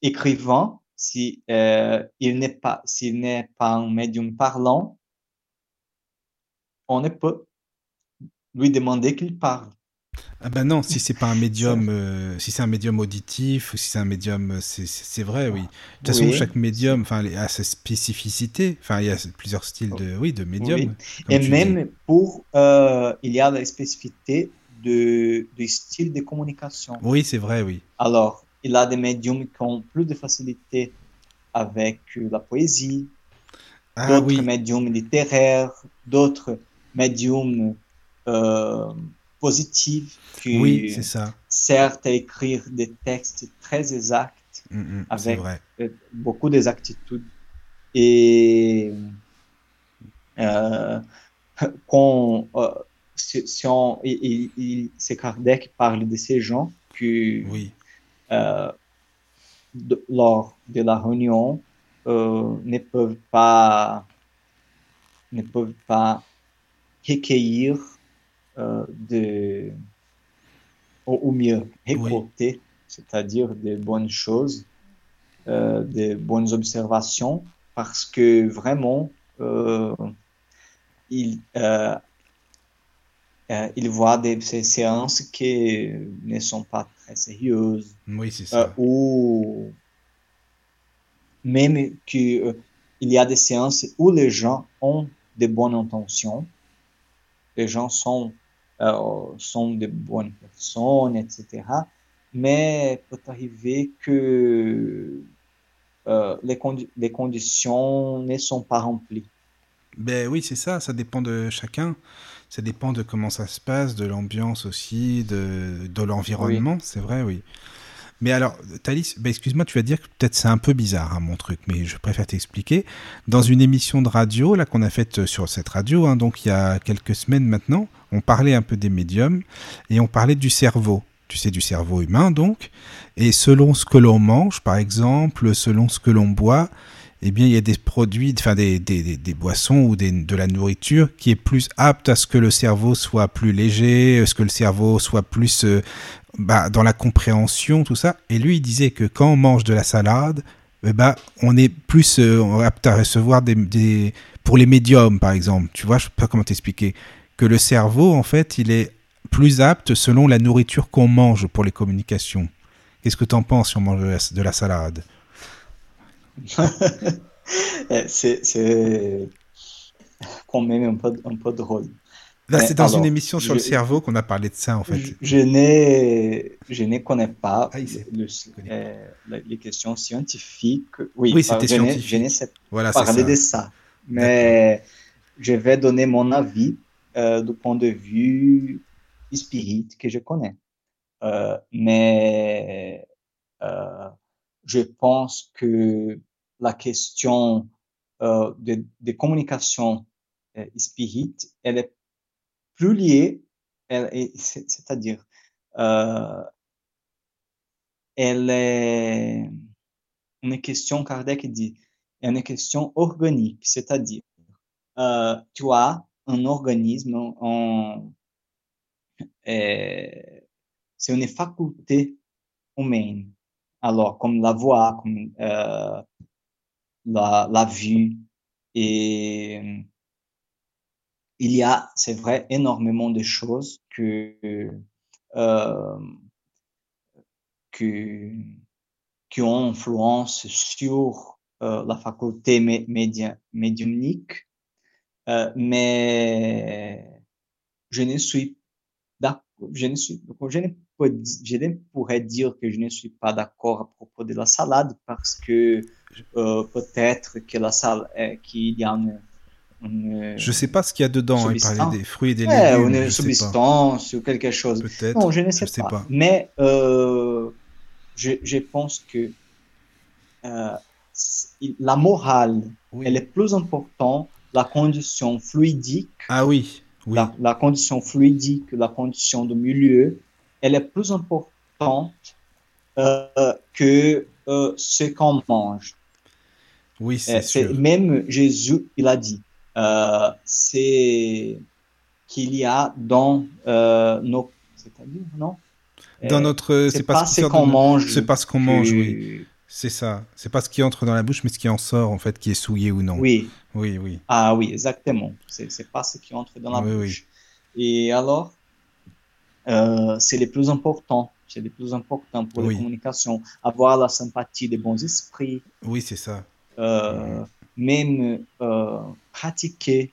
écrivant, si il n'est pas, s'il n'est pas un médium parlant, on ne peut lui demander qu'il parle. Ah ben non, si c'est pas un médium, euh, si c'est un médium auditif ou si c'est un médium, euh, c'est vrai, oui. De toute façon, Oui, chaque médium, enfin, a sa spécificité. Enfin, il y a plusieurs styles de, oui, de médium, oui. Et dis. même pour, euh, il y a la spécificité de, du style de communication. Oui, c'est vrai, oui. Alors, il y a des médiums qui ont plus de facilité avec la poésie, Ah d'autres oui, médiums littéraires, d'autres médiums euh, positifs qui oui, ça. certes à écrire des textes très exacts Mm, mm, avec euh, beaucoup d'exactitude. Et euh, quand, euh, si, si on, il, il- c'est Kardec qui parle de ces gens qui, Oui, de- lors de la réunion, ne peuvent pas, ne peuvent pas recueillir euh, de, ou, ou mieux, récolter, c'est-à-dire de bonnes choses, euh, de bonnes observations, parce que vraiment, euh, ils voient des ces séances qui ne sont pas très sérieuses oui, c'est ça. ou même que euh, il y a des séances où les gens ont de bonnes intentions, les gens sont euh, sont de bonnes personnes, etc. Mais peut arriver que euh, les, condi- les conditions ne sont pas remplies. Ben oui, c'est ça, ça dépend de chacun. Ça dépend de comment ça se passe, de l'ambiance aussi, de, de l'environnement, c'est vrai, oui. Mais alors, Thalys, ben excuse-moi, tu vas dire que peut-être c'est un peu bizarre, hein, mon truc, mais je préfère t'expliquer. Dans une émission de radio, là, qu'on a faite sur cette radio, hein, donc il y a quelques semaines maintenant, on parlait un peu des médiums et on parlait du cerveau. Tu sais, du cerveau humain, donc. Et selon ce que l'on mange, par exemple, selon ce que l'on boit, eh bien, il y a des produits, enfin des, des, boissons ou de la nourriture qui est plus apte à ce que le cerveau soit plus léger, à ce que le cerveau soit plus euh, bah, dans la compréhension, tout ça. Et lui, il disait que quand on mange de la salade, eh ben, on est plus euh, apte à recevoir des. Pour les médiums, par exemple, tu vois, je sais pas comment t'expliquer. Que le cerveau, en fait, il est plus apte selon la nourriture qu'on mange pour les communications. Qu'est-ce que tu en penses si on mange de la, de la salade? [laughs] C'est c'est quand même un peu, un peu drôle. Là, c'est dans une émission sur le cerveau qu'on a parlé de ça, en fait. Je, je ne connais pas Ah, le- euh, les questions scientifiques. Oui, c'était scientifique. Je ne sais Voilà, parler ça. de ça. Mais je vais donner mon avis euh, du point de vue spirit que je connais. Euh, mais je pense que la question de, de communication spirit, elle est plus c'est-à-dire, euh, elle est une question, Kardec dit, une question organique, c'est-à-dire, euh, tu as un organisme, euh, c'est une faculté humaine. Alors, comme la voix, comme euh, la, la vue, et euh, il y a, c'est vrai, énormément de choses que, euh, que, qui ont influence sur euh, la faculté médiumnique, euh, mais je ne suis je ne suis, je ne, pourrais dire que je ne suis pas d'accord à propos de la salade parce que peut-être que la salade, qu'il y a une, une Je sais pas ce qu'il y a dedans. Il substance. parlait des fruits et des Ouais, légumes. sais pas. substance ou quelque chose. Peut-être. Non, je ne sais, je sais pas. Mais euh, je, je pense que euh, la morale, Oui. elle est plus importante, la condition fluidique, Ah oui, oui. la, la condition fluidique, la condition de milieu, elle est plus importante euh, que ce qu'on mange. Oui, c'est- sûr. Même Jésus, il a dit, euh, c'est qu'il y a dans euh, nos, c'est-à-dire, non? Dans Euh, notre, c'est pas pas ce de qu'on mange C'est pas ce qu'on mange, oui. C'est ça. C'est pas ce qui entre dans la bouche, mais ce qui en sort, en fait, qui est souillé ou non. Oui, oui, oui. ah oui, exactement. C'est pas ce qui entre dans la Oui, oui. bouche. Et alors, euh, c'est le plus important. C'est le plus important pour Oui. la communication. Avoir la sympathie des bons esprits, Oui, c'est ça. euh, même euh, pratiquer.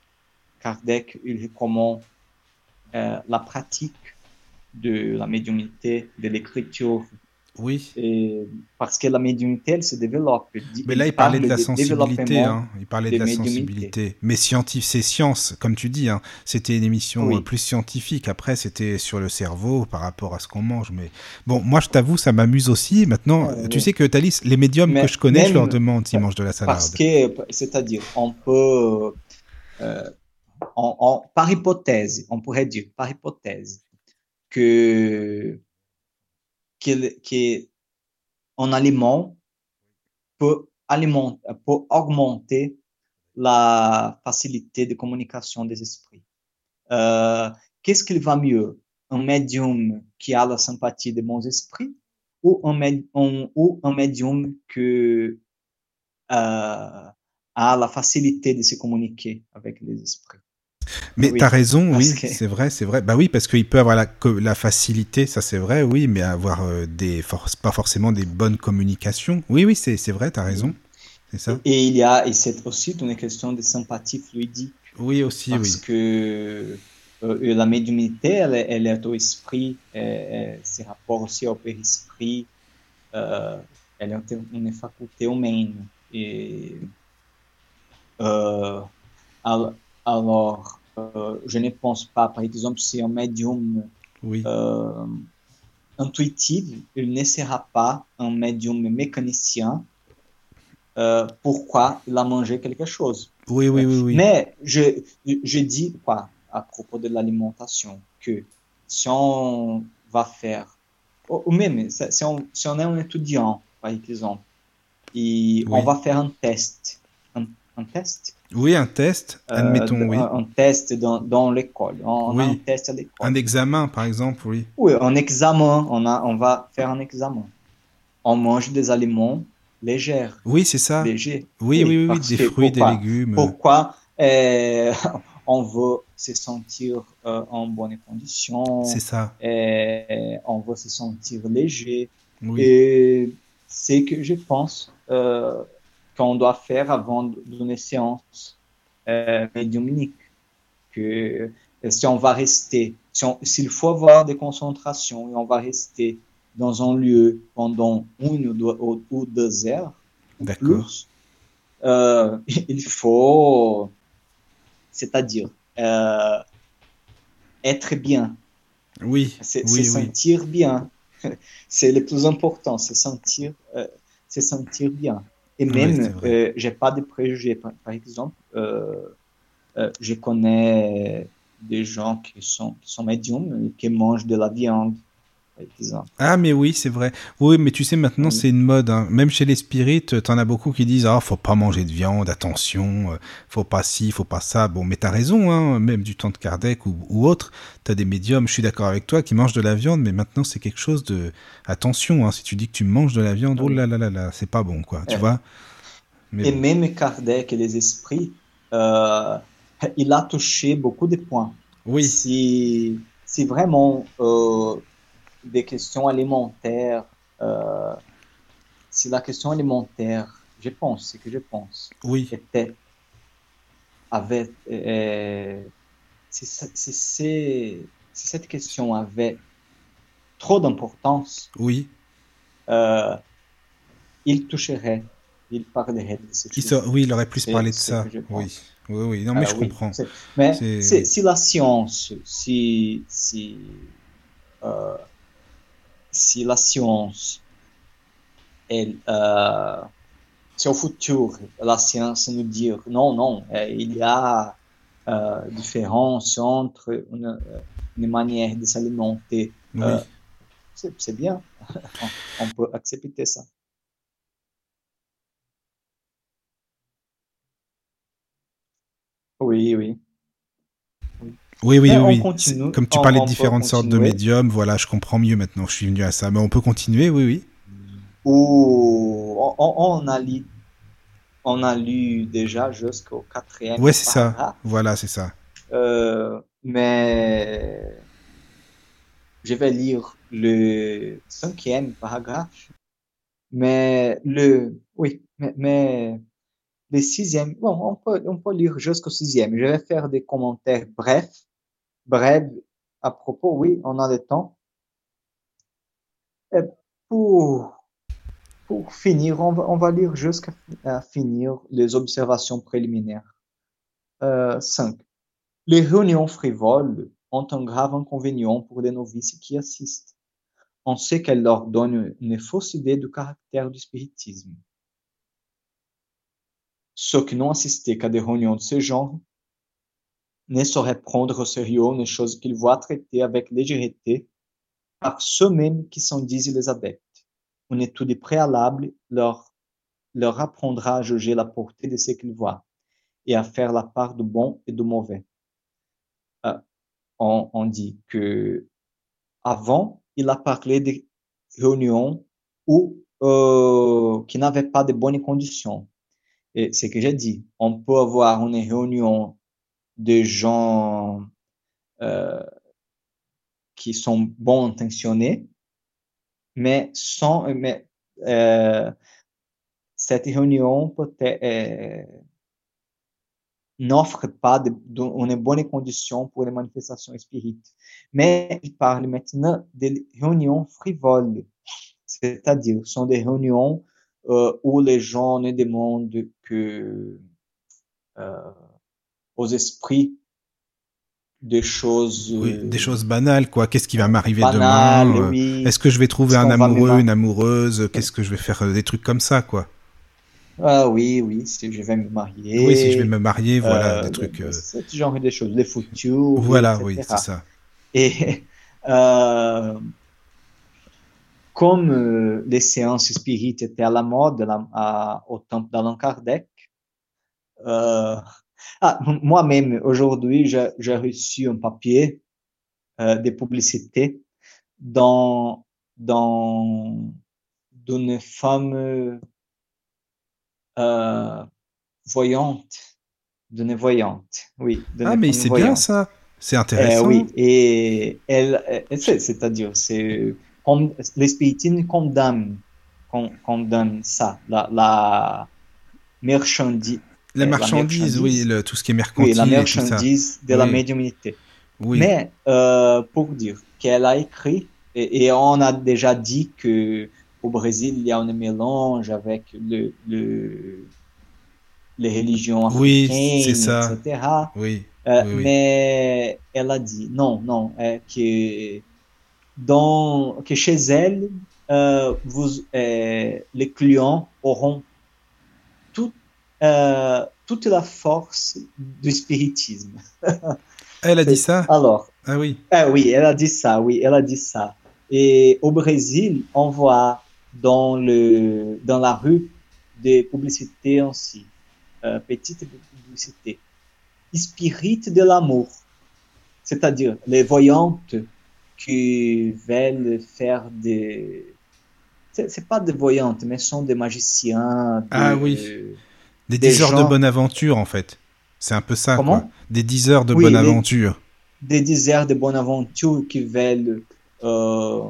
Kardec, il recommande euh, la pratique de la médiumnité, de l'écriture, Oui. et- parce que la médiumnité, elle se développe. Mais là, il parlait de la sensibilité. Hein. Il parlait de la sensibilité. Mais scientifique, c'est science, comme tu dis. Hein. C'était une émission Oui. euh, plus scientifique. Après, c'était sur le cerveau par rapport à ce qu'on mange. Mais bon, moi, je t'avoue, ça m'amuse aussi. Maintenant, Ouais, tu sais que Thalys, les médiums Mais que je connais, je leur demande s'ils mangent de la salade. Parce que, c'est-à-dire, on peut, euh, on- on- par hypothèse, on pourrait dire, par hypothèse, que, que, que un aliment peut, augmenter la facilité de communication des esprits. Euh, Qu'est-ce qu'il va mieux? Un médium qui a la sympathie des bons esprits ou un, médium que euh, a la facilité de se communiquer avec les esprits? Mais Oui, t'as raison, parce oui, que- c'est vrai, c'est vrai. Bah oui, parce qu'il peut avoir la, facilité, ça c'est vrai, oui, mais avoir euh, des for- pas forcément des bonnes communications. Oui, oui, c'est vrai, t'as raison. C'est ça. Et il y a, et c'est aussi une question de sympathie fluidique, Oui, aussi, parce oui. que euh, la médiumnité, elle, est- elle est au esprit, ses rapports aussi au périsprit, euh, elle est une faculté humaine. Et, euh, al- alors, euh, je ne pense pas, par exemple, si un médium Oui, euh, intuitif, il ne sera pas un médium mécanicien. Euh, pourquoi il a mangé quelque chose? oui, oui, oui, oui. Mais je, je dis quoi à propos de l'alimentation? Que si on va faire, ou même si si on, si on est un étudiant, par exemple, et Oui. on va faire un test, un, un test, Oui, un test, euh, admettons, oui. un, un test dans, dans l'école, on a Oui. un test à l'école. Un examen, par exemple, oui. Oui, un examen, on, a, on va faire un examen. On mange des aliments légers, Oui, c'est ça. légers. Oui, oui, oui, des fruits, des légumes. Pourquoi euh, [laughs] on veut se sentir euh, en bonne condition, C'est ça. euh, on veut se sentir léger. Oui. Et c'est que je pense euh, qu'on doit faire avant d'une séance euh, médiumnique. Que euh, si on va rester, si s'il faut avoir des concentrations et on va rester dans un lieu pendant une ou deux, ou- ou deux heures, plus, euh, [laughs] il faut, c'est-à-dire euh, être bien, Oui, c'est oui, se oui. sentir bien. [laughs] c'est le plus important, c'est sentir, euh, se sentir bien. Et Oui, même, vrai. euh, j'ai pas de préjugés. Par, par exemple, euh, euh, je connais des gens qui sont, qui sont médiums qui mangent de la viande. Ah, mais oui, c'est vrai. Oui, mais tu sais, maintenant, Oui. c'est une mode. hein. Même chez les spirites, t'en as beaucoup qui disent Ah, faut pas manger de viande, attention, euh, faut pas ci, faut pas ça. Bon, mais t'as raison, hein, même du temps de Kardec ou, ou autre, t'as des médiums, je suis d'accord avec toi, qui mangent de la viande, mais maintenant, c'est quelque chose de. Attention, hein, si tu dis que tu manges de la viande, oh là là là là, c'est pas bon, quoi, tu vois. Mais Et bon. même Kardec et les esprits, euh, il a touché beaucoup de points. Oui, Si, si vraiment euh, des questions alimentaires, euh, si la question alimentaire, je pense, c'est que je pense, oui, était avait, euh, si, ce- si, c'est- si cette question avait trop d'importance, oui, euh, il toucherait il parlerait de ces Il choses. Oui, il aurait plus C'est- parlé de c'est ça. Oui, oui, oui. Non, mais Ah je oui, comprends. c'est- Mais C'est- c'est- si la science, si, si, euh, si la science, elle, euh, si au futur, la science nous dit non, non, euh, il y a euh, différence entre une, une manière de s'alimenter, Oui. euh, c'est c'est bien, [laughs] on, on peut accepter ça. Oui, oui. Oui, oui, Mais oui. on oui. continue. C'est- Comme tu parlais de différentes sortes de médiums, voilà, je comprends mieux maintenant. Je suis venu à ça. Mais on peut continuer, oui, oui. Ou on, a lu, on a lu déjà jusqu'au quatrième Ouais, c'est ça. Voilà, c'est ça. euh, mais je vais lire le cinquième paragraphe. Mais le, oui, mais, mais le sixième, bon, on peut, on peut lire jusqu'au sixième. Je vais faire des commentaires brefs, brefs à propos. Oui, on a le temps. Et pour pour finir, on va, on va lire jusqu'à finir les observations préliminaires. Euh, 5. Les réunions frivoles ont un grave inconvénient pour les novices qui assistent. On sait qu'elles leur donnent une fausse idée du caractère du spiritisme. Ceux qui n'ont assisté qu'à des réunions de ce genre ne sauraient prendre au sérieux les choses qu'ils voient traitées avec légèreté par ceux-mêmes qui s'en disent les adeptes une étude préalable leur, leur apprendra à juger la portée de ce qu'ils voient et à faire la part du bon et du mauvais. Euh, on, on dit que avant, il a parlé de réunions où, euh, qui n'avaient pas de bonnes conditions. Et c'est ce que j'ai dit. On peut avoir une réunion de gens euh, qui sont bons intentionnés, mais sans, mais, euh, cette réunion euh, n'offre pas de, de, une bonne condition pour les manifestations spirites. Mais il parle maintenant de réunions frivoles, c'est-à-dire sont des réunions où les gens ne demandent que aux esprits des choses Oui, des choses banales, quoi. Qu'est-ce qui va m'arriver demain euh, oui. Est-ce que je vais trouver un amoureux, une amoureuse? Qu'est-ce que je vais faire euh, Des trucs comme ça, quoi? Ah oui, oui, si je vais me marier. Oui, si je vais me marier, voilà, euh, des trucs. euh, Ce genre de choses, les futurs. Voilà, etc. oui, c'est ça. Et [laughs] euh, comme euh, les séances spirites étaient à la mode là, à- au temps d'Allan Kardec, euh, ah, moi-même, aujourd'hui, j'ai reçu un papier euh, de publicité dans, dans, d'une femme euh, voyante, d'une voyante, oui. Ah, mais c'est bien ça. C'est Euh, intéressant. oui, et elle, c'est- c'est-à-dire, c'est comme les spiritismes condamnent, con- condamnent ça, la, la marchandise, La euh, la marchandise, oui, le- tout ce qui est oui, mercantile la et tout ça. marchandise de la Oui. médiumnité. Oui. Mais euh, pour dire qu'elle a écrit, et, et on a déjà dit que au Brésil il y a un mélange avec le, le, les religions Oui, africaines, c'est ça. etc. Oui. Euh, Oui, oui. Mais elle a dit non, non, é que dans que chez elle, euh, vous, euh, les clients auront euh, toute la force du spiritisme. [laughs] Elle a dit ça Alors, Ah oui. ah oui, elle a dit ça, oui, elle a dit ça. Et au Brésil, on voit dans le dans la rue des publicités ainsi, euh, petites publicités, spirit de l'amour, c'est-à-dire les voyantes qui veulent faire des c'est c'est pas des voyantes, mais sont des magiciens. Ah oui. Des Des 10 heures de bonne aventure, en fait. C'est un peu ça, Comment? Quoi. Des 10 heures de Oui, bonne des- aventure. des déserts de Bonaventure qui veulent euh,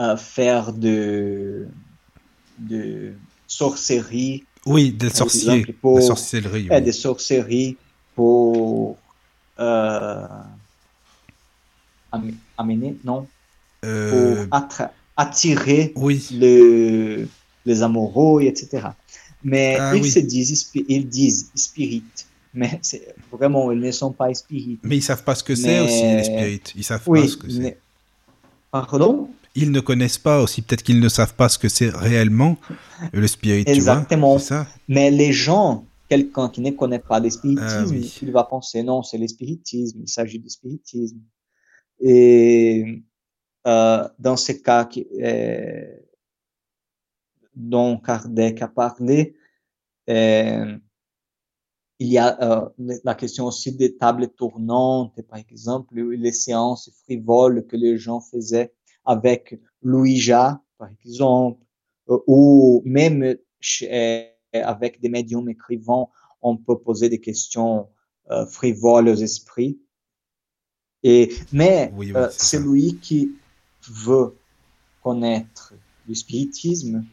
euh, faire de, de sorcellerie, Oui, des sorciers. exemple, pour- La sorcellerie. euh, oui. des sorcelleries pour euh, am- amener, non, pour attirer oui. le, les amoureux, etc. Mais Ah ils oui. se disent, ils disent spirit, mais vraiment, ils ne sont pas spirites. Mais ils savent pas ce que c'est Mais- aussi, les spirites. Ils savent pas ce que mais- c'est. pardon? Ils ne connaissent pas aussi, peut-être qu'ils ne savent pas ce que c'est réellement le spirit, Exactement. tu vois. Ça Mais les gens, quelqu'un qui ne connaît pas le spiritisme, Ah oui. il va penser non, c'est le spiritisme, il s'agit de spiritisme. Et euh, dans ce cas euh, dont Kardec a parlé, euh, il y a euh, la question aussi des tables tournantes, par exemple, les séances frivoles que les gens faisaient avec Louisa, par exemple, euh, ou même chez- avec des médiums écrivants, on peut poser des questions euh, frivoles aux esprits. Et, mais Oui, oui, euh, celui qui veut connaître le spiritisme,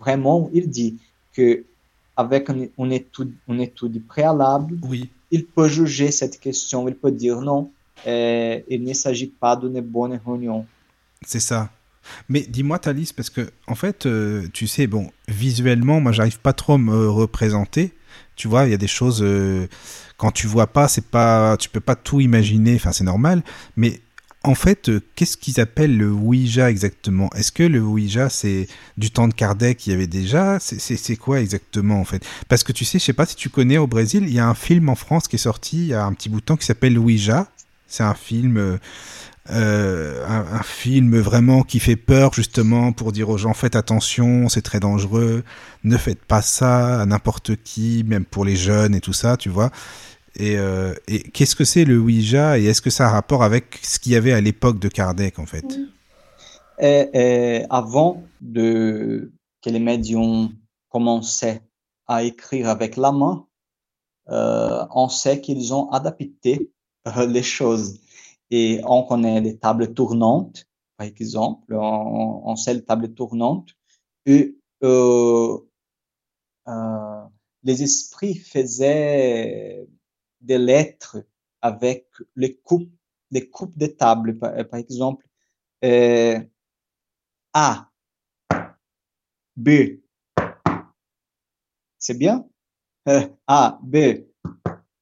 vraiment, il dit que avec une, une étude, une étude préalable, Oui. il peut juger cette question, il peut dire non, euh, il ne s'agit pas d'une bonne réunion. C'est ça. Mais dis-moi, Thalys, parce que, en fait, euh, tu sais, bon, visuellement, moi, j'arrive pas trop à me représenter. Tu vois, il y a des choses, euh, quand tu vois pas, c'est pas, tu peux pas tout imaginer, enfin, c'est normal. Mais, en fait, euh, qu'est-ce qu'ils appellent le Ouija exactement? Est-ce que le Ouija, c'est du temps de Kardec, il y avait déjà? C'est quoi exactement, en fait? Parce que tu sais, je sais pas si tu connais au Brésil, il y a un film en France qui est sorti il y a un petit bout de temps qui s'appelle Ouija. C'est un film. euh, euh, un, un film vraiment qui fait peur justement pour dire aux gens faites attention, c'est très dangereux, ne faites pas ça à n'importe qui, même pour les jeunes et tout ça, tu vois? Et, euh, et qu'est-ce que c'est le Ouija et est-ce que ça a rapport avec ce qu'il y avait à l'époque de Kardec en fait? Avant que les médiums commençaient à écrire avec la main, euh, on sait qu'ils ont adapté euh, les choses. Et on connaît les tables tournantes, par exemple, on, on sait les tables tournantes. Et les esprits faisaient des lettres avec les coupes, les coupes de tables, par, par exemple. Euh, a, B. C'est bien? Euh, A, B.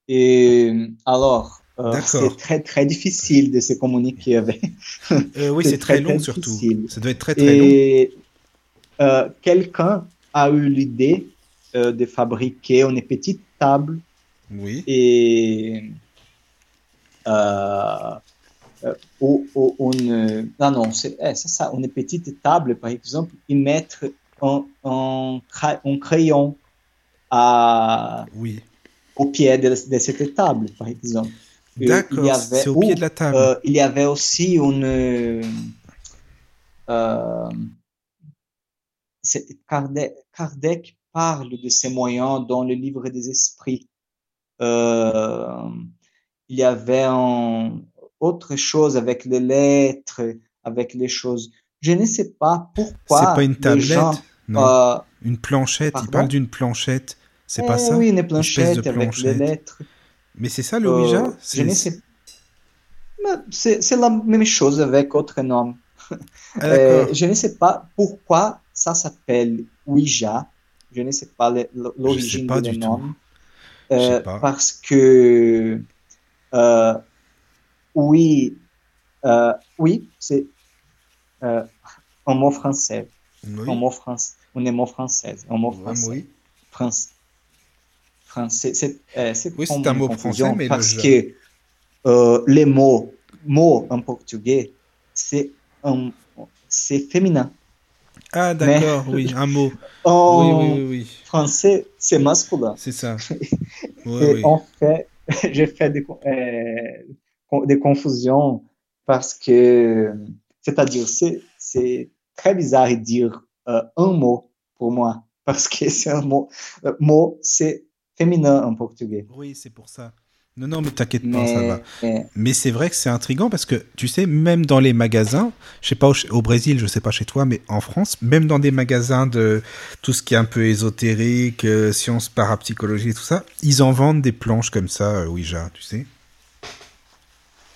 Et alors, euh, c'est très très difficile de se communiquer avec. Euh, Oui, C'est très, très, long très surtout. difficile. Ça doit être très très long. Et euh, quelqu'un a eu l'idée euh, de fabriquer une petite table Oui. et euh, euh, ou, ou une, non, non, c'est eh, ça, une petite table, par exemple, et mettre un, un, cra- un crayon à, Oui. au pied de, de cette table, par exemple. Y D'accord, avait- c'est au pied de la table. euh, il y avait aussi une. Euh, Kardec, Kardec parle de ces moyens dans le livre des esprits. Euh, il y avait un, autre chose avec les lettres, avec les choses. Je ne sais pas pourquoi. c'est pas une tablette gens, Non. euh, Une planchette. Il parle d'une planchette. C'est pas eh ça? Oui, une planchette de avec les planchette. lettres. Mais c'est ça le Euh, Ouija? je ne sais Mais C'est la même chose avec autre nom. Ah, [laughs] Euh, je ne sais pas pourquoi ça s'appelle Ouija. Je ne sais pas l'origine pas du du nom. tout. Euh, parce que euh, oui, euh, oui, c'est euh, un mot français, Oui. un mot français, un mot français, un mot français. oui. France- français. C'est euh, c'est Oui, un mot français, mais parce que euh, les mots, mots en portugais, c'est c'est féminin. Ah, d'accord, oui, un mot. En Oui, oui, oui, français, c'est masculin. C'est ça. [laughs] Et en fait, [laughs] j'ai fait des, euh, des confusions parce que, c'est-à-dire, c'est, c'est très bizarre de dire euh, un mot pour moi parce que [laughs] c'est un mot. euh, mot, c'est féminin en portugais. Oui, c'est pour ça. Non, non, mais t'inquiète pas, ça va. Mais, Mais c'est vrai que c'est intriguant parce que tu sais, même dans les magasins, je sais pas au, au Brésil, je sais pas chez toi, mais en France, même dans des magasins de tout ce qui est un peu ésotérique, euh, sciences parapsychologie et tout ça, ils en vendent des planches comme ça, euh, Ouija, tu sais.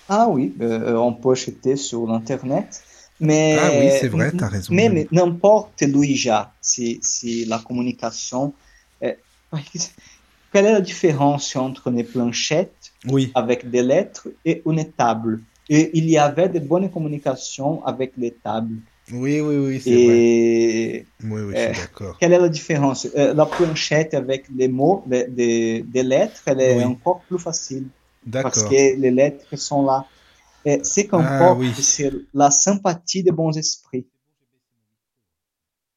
ah oui, euh, on peut acheter sur l'internet, Mais, ah oui, c'est vrai, tu as raison. Mais, mais n'importe l'ouija, si, si la communication. Euh, quelle est la différence entre une planchette oui. avec des lettres et une table? Et il y avait de bonnes communications avec les tables. Oui, oui, oui, c'est Et vrai. Oui, oui, suis d'accord. quelle est la différence? Euh, La planchette avec les mots, les- des, des lettres, elle est Oui. encore plus facile parce D'accord. que les lettres sont là. Et ce Ah, qu'importe, oui. c'est la sympathie des bons esprits.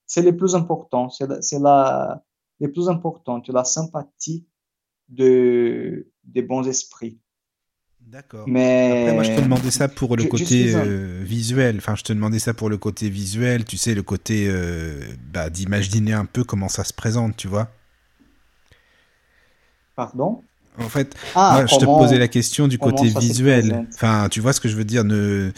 C'est le plus important, c'est la, c'est la, le plus important, la sympathie de, des bons esprits. D'accord. Mais Après, moi, je te demandais ça pour le je- côté un- euh, visuel. Enfin, je te demandais ça pour le côté visuel, tu sais, le côté euh, bah, d'imaginer un peu comment ça se présente, tu vois. Pardon? En fait, Ah, moi, je te posais la question du comment côté visuel. Enfin, tu vois ce que je veux dire ne...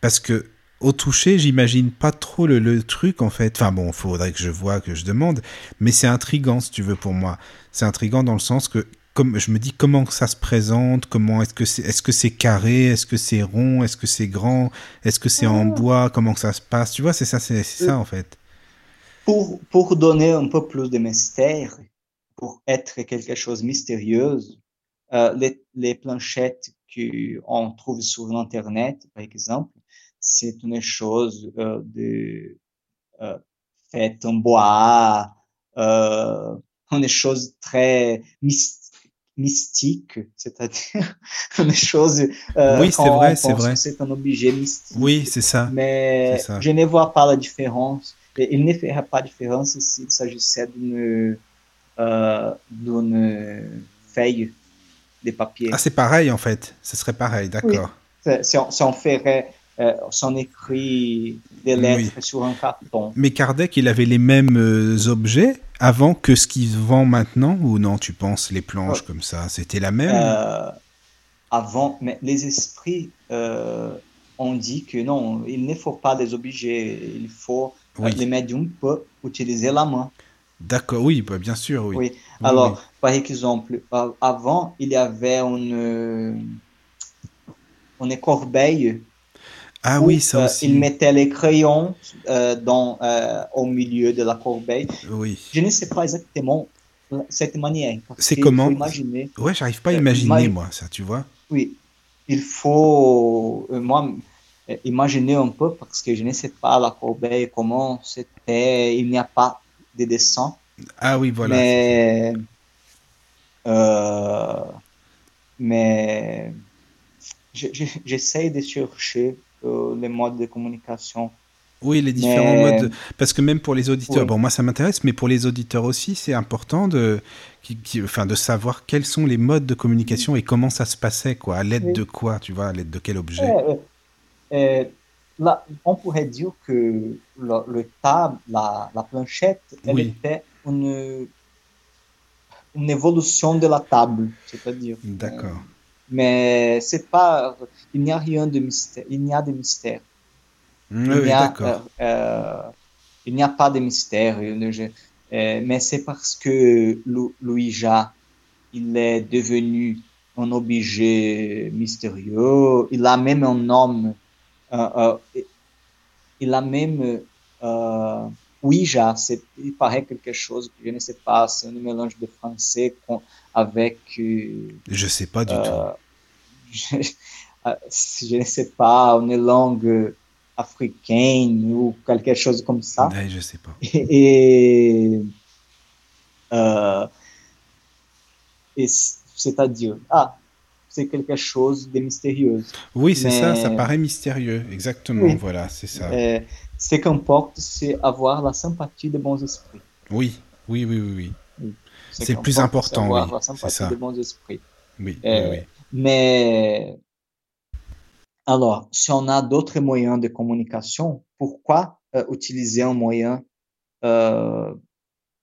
Parce que au toucher, j'imagine pas trop le, le truc, en fait. Enfin, bon, faudrait que je vois, que je demande. Mais c'est intriguant, si tu veux, pour moi. C'est intriguant dans le sens que comme je me dis comment ça se présente, comment est-ce que c'est est-ce que c'est carré, est-ce que c'est rond, est-ce que c'est grand, est-ce que c'est en bois, comment que ça se passe, tu vois, c'est ça c'est c'est ça en fait. pour, pour donner un peu plus de mystère, pour être quelque chose de mystérieux, euh, les, les planchettes qu'on trouve sur Internet, par exemple, c'est une chose euh, de, euh, faite en bois, euh, une chose très mys- mystique, c'est-à-dire [laughs] une chose... euh, Oui, c'est vrai, c'est pense vrai. C'est un objet mystique. Oui, c'est ça. Mais ça. je ne vois pas la différence. Il ne ferait pas de différence s'il s'agissait d'une d'une feuille de papier. Ah, c'est pareil en fait. Ce serait pareil, d'accord. C'est- Si on, si on ferait, euh, si on écrit des lettres sur un carton, Mais Kardec, il avait les mêmes euh, objets avant que ce qu'il vend maintenant ou non, tu penses, les planches comme ça, c'était la même? Euh, avant, mais les esprits euh, ont dit que non, il ne faut pas des objets, il faut Oui. les médiums peuvent utiliser la main. D'accord, oui, bah, bien sûr, oui. Oui. Alors, par exemple, avant, il y avait une, une corbeille Ah oui, ça euh, aussi. il mettait les crayons euh, dans, euh, au milieu de la corbeille. Oui. Je ne sais pas exactement cette manière. C'est comment? imaginer. Ouais, j'arrive pas à imaginer, ma- moi, ça, tu vois. Oui, il faut, moi, imaginer un peu parce que je ne sais pas la corbeille, comment c'était, il n'y a pas de dessin. Ah oui, voilà. mais, euh, mais je- je- j'essaie de chercher les modes de communication. Oui, les différents mais- modes. Parce que même pour les auditeurs, Oui. bon, moi ça m'intéresse, mais pour les auditeurs aussi, c'est important de, qui, qui- enfin, de savoir quels sont les modes de communication et comment ça se passait, quoi. À l'aide Oui. de quoi, tu vois, à l'aide de quel objet. Là, on pourrait dire que le, le table, la, la planchette, elle était une, une évolution de la table, c'est-à-dire. D'accord. Mais c'est pas, il n'y a rien de mystère, il n'y a de mystère. Oui, il oui, n'y a, euh, euh, il n'y a pas de mystère. euh, je- euh, mais c'est parce que Lou- Louis-Ja, il est devenu un objet mystérieux. Il a même un nom. euh, euh, il a même euh, Ouija, c'est, il paraît quelque chose que je ne sais pas, c'est un mélange de français con- avec euh, Je sais pas du tout. [laughs] euh, je, euh, je ne sais pas, une langue africaine ou quelque chose comme ça. Ouais, je sais pas. Et, euh, et c'est-à-dire, ah, c'est quelque chose de mystérieux. Oui, c'est ça, ça paraît mystérieux. Exactement, Oui. voilà, c'est ça. Ce qui importe, c'est avoir la sympathie des bons esprits. Oui, oui, oui, oui, oui. Ce C'est le plus important, avoir oui, la sympathie ça. des bons esprits. Oui, Euh, oui, oui. Mais alors, si on a d'autres moyens de communication, pourquoi euh, utiliser un moyen euh,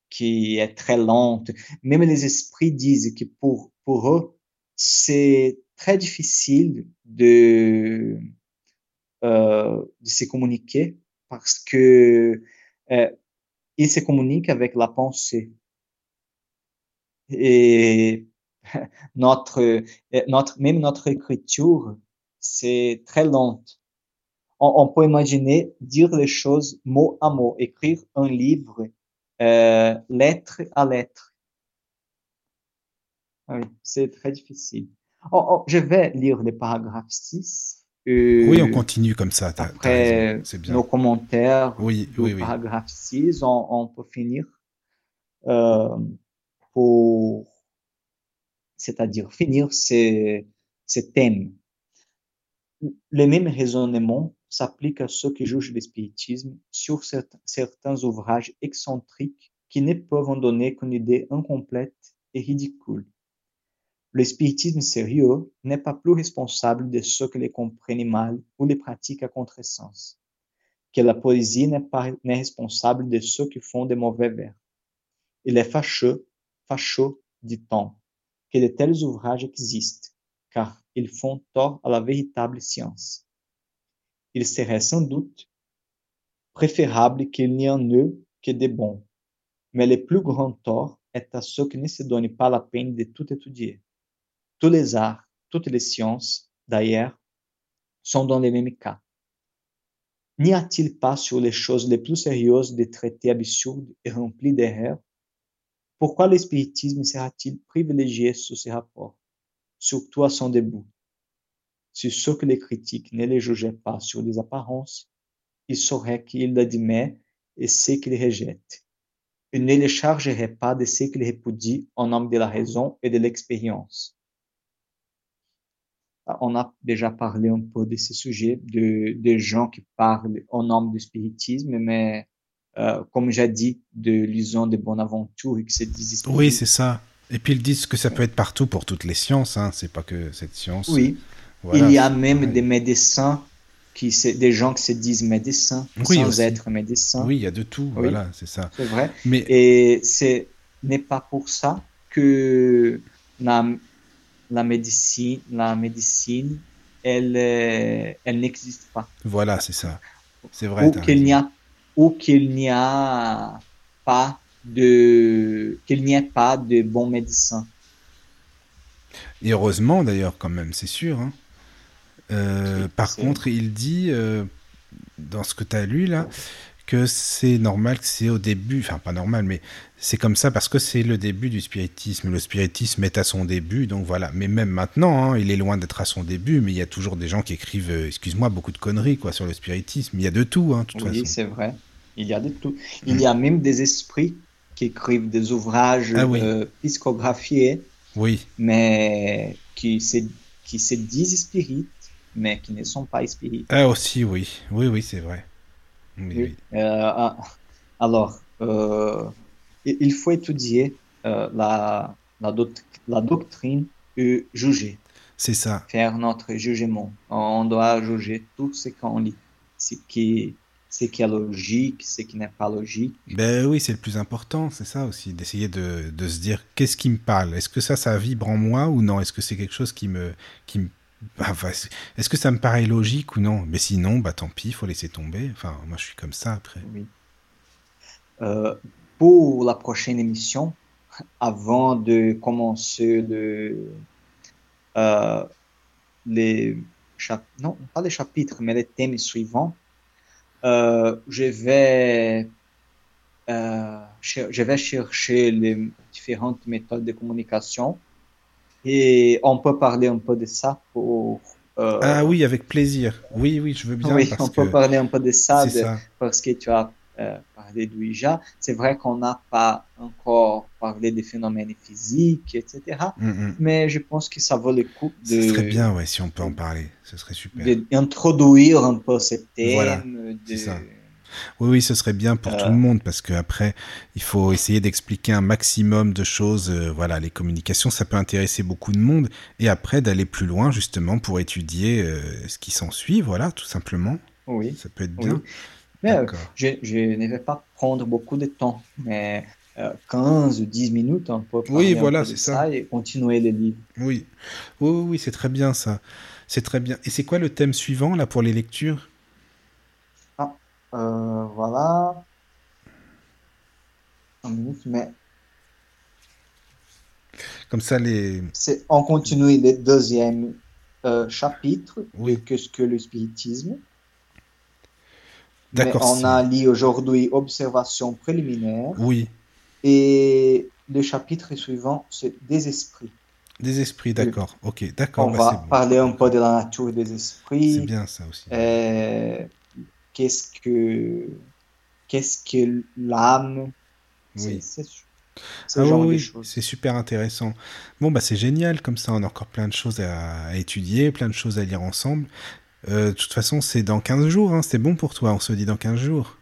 qui est très lent? Même les esprits disent que pour, pour eux, c'est très difficile de, euh, de se communiquer parce que euh, ils se communiquent avec la pensée. Et [laughs] notre, euh, notre, même notre écriture, c'est très lente. on, peut imaginer dire les choses mot à mot, écrire un livre euh, lettre à lettre. Oui, c'est très difficile. Oh, oh, je vais lire le paragraphe 6. Euh, oui, on continue comme ça. après bien. nos commentaires oui, du oui, paragraphe 6, on, on, peut finir euh, pour, c'est-à-dire finir ces, ces thèmes. Le même raisonnement s'applique à ceux qui jugent le spiritisme sur certains ouvrages excentriques qui ne peuvent en donner qu'une idée incomplète et ridicule. Le spiritisme sérieux n'est pas plus responsable de ceux qui les comprennent mal ou les pratiquent à contresens, que la poésie n'est pas responsable de ceux qui font des mauvais vers. Il est fâcheux, fâcheux, dit-on, que de tels ouvrages existent, car ils font tort à la véritable science. Il serait sans doute préférable qu'il n'y en eût que de bons, mais le plus grand tort est à ceux qui ne se donnent pas la peine de tout étudier. Tous les arts, toutes les sciences, d'ailleurs, sont dans les mêmes cas. N'y a-t-il pas sur les choses les plus sérieuses des traités absurdes et remplis d'erreurs? Pourquoi le spiritisme sera-t-il privilégié sous ces rapports, surtout à son début Si ceux qui les critiquent ne les jugeaient pas sur des apparences, ils sauraient qu'ils l'admettent et ceux qu'ils rejettent. Ils ne les chargeraient pas de ce qu'ils répudient en nom de la raison et de l'expérience on a déjà parlé un peu de ce sujet, de, de gens qui parlent au nom du spiritisme, mais euh, comme j'ai dit, de l'usant de Bonaventure et que c'est des Oui, c'est ça. Et puis ils disent que ça peut être partout pour toutes les sciences, hein. c'est pas que cette science. Oui. il y a même des médecins qui des gens qui se disent médecins sans être médecins. Oui, il y a de tout, voilà, c'est ça. C'est vrai. Mais... Et ce n'est pas pour ça que la médecine, la médecine, elle, euh, elle n'existe pas. Voilà, c'est ça. C'est vrai. Ou qu'il n'y a, ou qu'il n'y a pas de, qu'il n'y ait pas de bons médecins. Et heureusement d'ailleurs, quand même, c'est sûr. Hein. Euh, par contre, il dit, euh, dans ce que tu as lu là, que c'est normal que c'est au début, enfin pas normal, mais c'est comme ça parce que c'est le début du spiritisme. Le spiritisme est à son début, donc voilà. Mais même maintenant, hein, il est loin d'être à son début, mais il y a toujours des gens qui écrivent, euh, excuse-moi, beaucoup de conneries quoi sur le spiritisme. Il y a de tout, hein, toute oui, c'est vrai. Il y a de tout. Il y a même des esprits qui écrivent des ouvrages ah euh, psychographiés, oui. mais qui se, qui se disent spirites, mais qui ne sont pas spirites. Ah aussi, oui. Oui, oui, c'est vrai. Oui, euh, ah, alors, euh, il faut étudier euh, la, la, la, doctrine et juger. C'est ça. Faire notre jugement. On doit juger tout ce qu'on lit. Ce qui, ce qui est logique, ce qui n'est pas logique. Ben oui, c'est le plus important, c'est ça aussi, d'essayer de, de, se dire qu'est-ce qui me parle? Est-ce que ça, ça vibre en moi ou non? Est-ce que c'est quelque chose qui me, qui me Enfin, est-ce que ça me paraît logique ou non? Mais sinon, bah tant pis, il faut laisser tomber. Enfin, moi je suis comme ça après. Euh, pour la prochaine émission, avant de commencer le, euh, les pas les chapitres, mais les thèmes suivants, euh, je je vais chercher les différentes méthodes de communication et on peut parler un peu de ça pour. Euh... Ah oui, avec plaisir. Oui, oui, je veux bien. Oui, on peut parler un peu de ça, de, parce que tu as euh, parlé d'Ouija. C'est vrai qu'on n'a pas encore parlé des phénomènes physiques, etc. Mm -hmm. Mais je pense que ça vaut le coup de. Ce serait bien, ouais, si on peut en parler. Ce serait super. D'introduire un peu ce thème. Voilà, de... ça oui, oui, ce serait bien pour tout le monde parce qu'après, il faut essayer d'expliquer un maximum de choses. Euh, voilà, les communications, ça peut intéresser beaucoup de monde. Et après, d'aller plus loin, justement, pour étudier euh, ce qui s'ensuit, voilà, tout simplement. Oui. Ça peut être bien. Mais, euh, je, je, ne vais pas prendre beaucoup de temps, mais 15 ou 10 minutes, on peut oui, voilà, c'est ça. et continuer les livres. Oui, oui, oui, oui c'est très bien ça. C'est très bien. Et c'est quoi le thème suivant, là, pour les lectures? Euh, voilà. mais. Comme ça, les. On continue le deuxième euh, chapitre oui. de Qu'est-ce que le spiritisme Mais D'accord. on c'est- a lu aujourd'hui observation préliminaire Oui, et le chapitre suivant, c'est des esprits. des esprits, d'accord. Ok, d'accord. On bah, va c'est bon. parler un peu de la nature des C'est esprits. bien ça aussi. euh, qu'est-ce que qu'est-ce que l'âme? Oui. c'est ce Ah oui, c'est super intéressant. Bon, bah c'est génial, comme ça on a encore plein de choses à, à étudier, plein de choses à lire ensemble. Euh, de toute façon, c'est dans 15 jours, hein, c'est bon pour toi, on se dit dans 15 jours.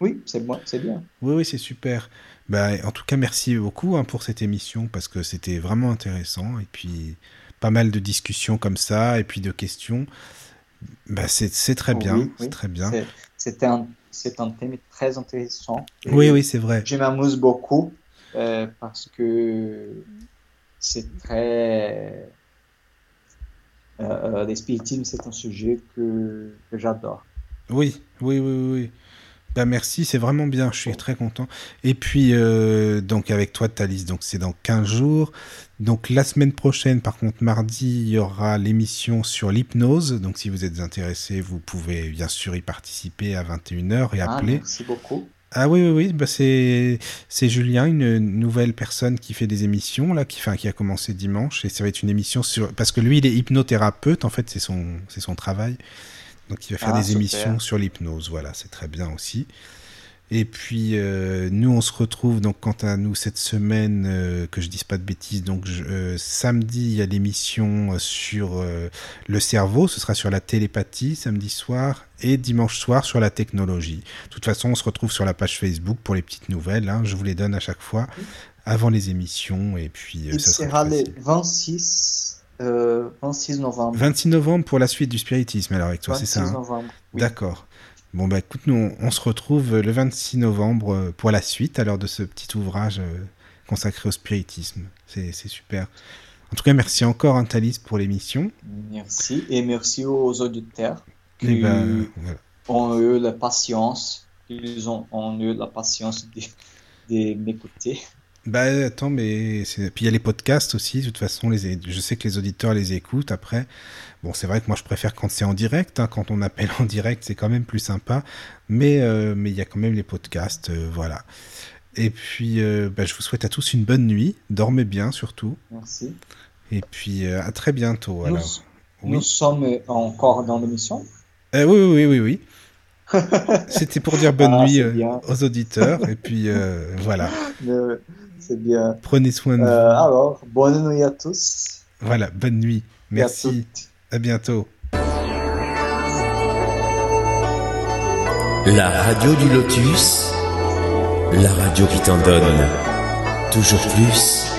Oui, c'est bon, c'est bien. Oui, oui, c'est super. Bah, en tout cas, merci beaucoup hein, pour cette émission, parce que c'était vraiment intéressant, et puis pas mal de discussions comme ça, et puis de questions. Bah, c'est c'est très bien, Oui, c'est oui. très bien. C'est c'est un c'est un thème très intéressant. Oui, oui, c'est vrai. Je m'amuse beaucoup euh, parce que c'est très euh, euh, l'espiritisme, c'est un sujet que, que j'adore. Oui, oui, oui, oui. Bah merci, c'est vraiment bien, je suis très content. Et puis, euh, donc avec toi, Thalys, donc c'est dans 15 jours. Donc la semaine prochaine, par contre, mardi, il y aura l'émission sur l'hypnose. Donc si vous êtes intéressé, vous pouvez bien sûr y participer à 21h et Ah, appeler. merci beaucoup. Ah oui, oui, oui, bah c'est c'est Julien, une nouvelle personne qui fait des émissions là, qui, enfin, qui a commencé dimanche et ça va être une émission sur parce que lui il est hypnothérapeute en fait, c'est son c'est son travail. Donc il va faire Ah, des super. émissions sur l'hypnose, voilà, c'est très bien aussi. Et puis euh, nous on se retrouve donc quant à nous cette semaine euh, que je dise pas de bêtises donc je- euh, samedi il y a l'émission sur le cerveau, ce sera sur la télépathie samedi soir et dimanche soir sur la technologie. De toute façon, on se retrouve sur la page Facebook pour les petites nouvelles. hein. Je vous les donne à chaque fois avant les émissions et puis Il ça sera sera plus le facile. 26, euh, 26 novembre. 26 novembre pour la suite du spiritisme alors avec toi, c'est 26 ça hein novembre. oui. D'accord. Bon bah écoute, nous on, on se retrouve le 26 novembre euh, pour la suite alors de ce petit ouvrage euh, consacré au spiritisme. C'est super. En tout cas, merci encore hein, Thalys pour l'émission. Merci. Et merci aux auditeurs qui ben, voilà. ont eu la patience, ils ont, ont eu la patience de, de m'écouter. Bah attends, mais puis il y a les podcasts aussi. De toute façon, les... je sais que les auditeurs les écoutent après. Bon, c'est vrai que moi je préfère quand c'est en direct. hein. Quand on appelle [laughs] en direct, c'est quand même plus sympa. Mais euh, mais il y a quand même les podcasts, euh, voilà. Et puis, euh, bah, je vous souhaite à tous une bonne nuit. Dormez bien surtout. Merci. Et puis à très bientôt. Nous, Alors, nous sommes encore dans l'émission. Oui, oui, oui, oui, oui. [laughs] C'était pour dire bonne Ah, nuit aux auditeurs. Et puis [laughs] voilà. C'est bien. Prenez soin de vous. Euh, alors, bonne nuit à tous. Voilà, bonne nuit. à Merci. toutes. À bientôt. La radio du lotus, la radio qui t'en donne toujours plus.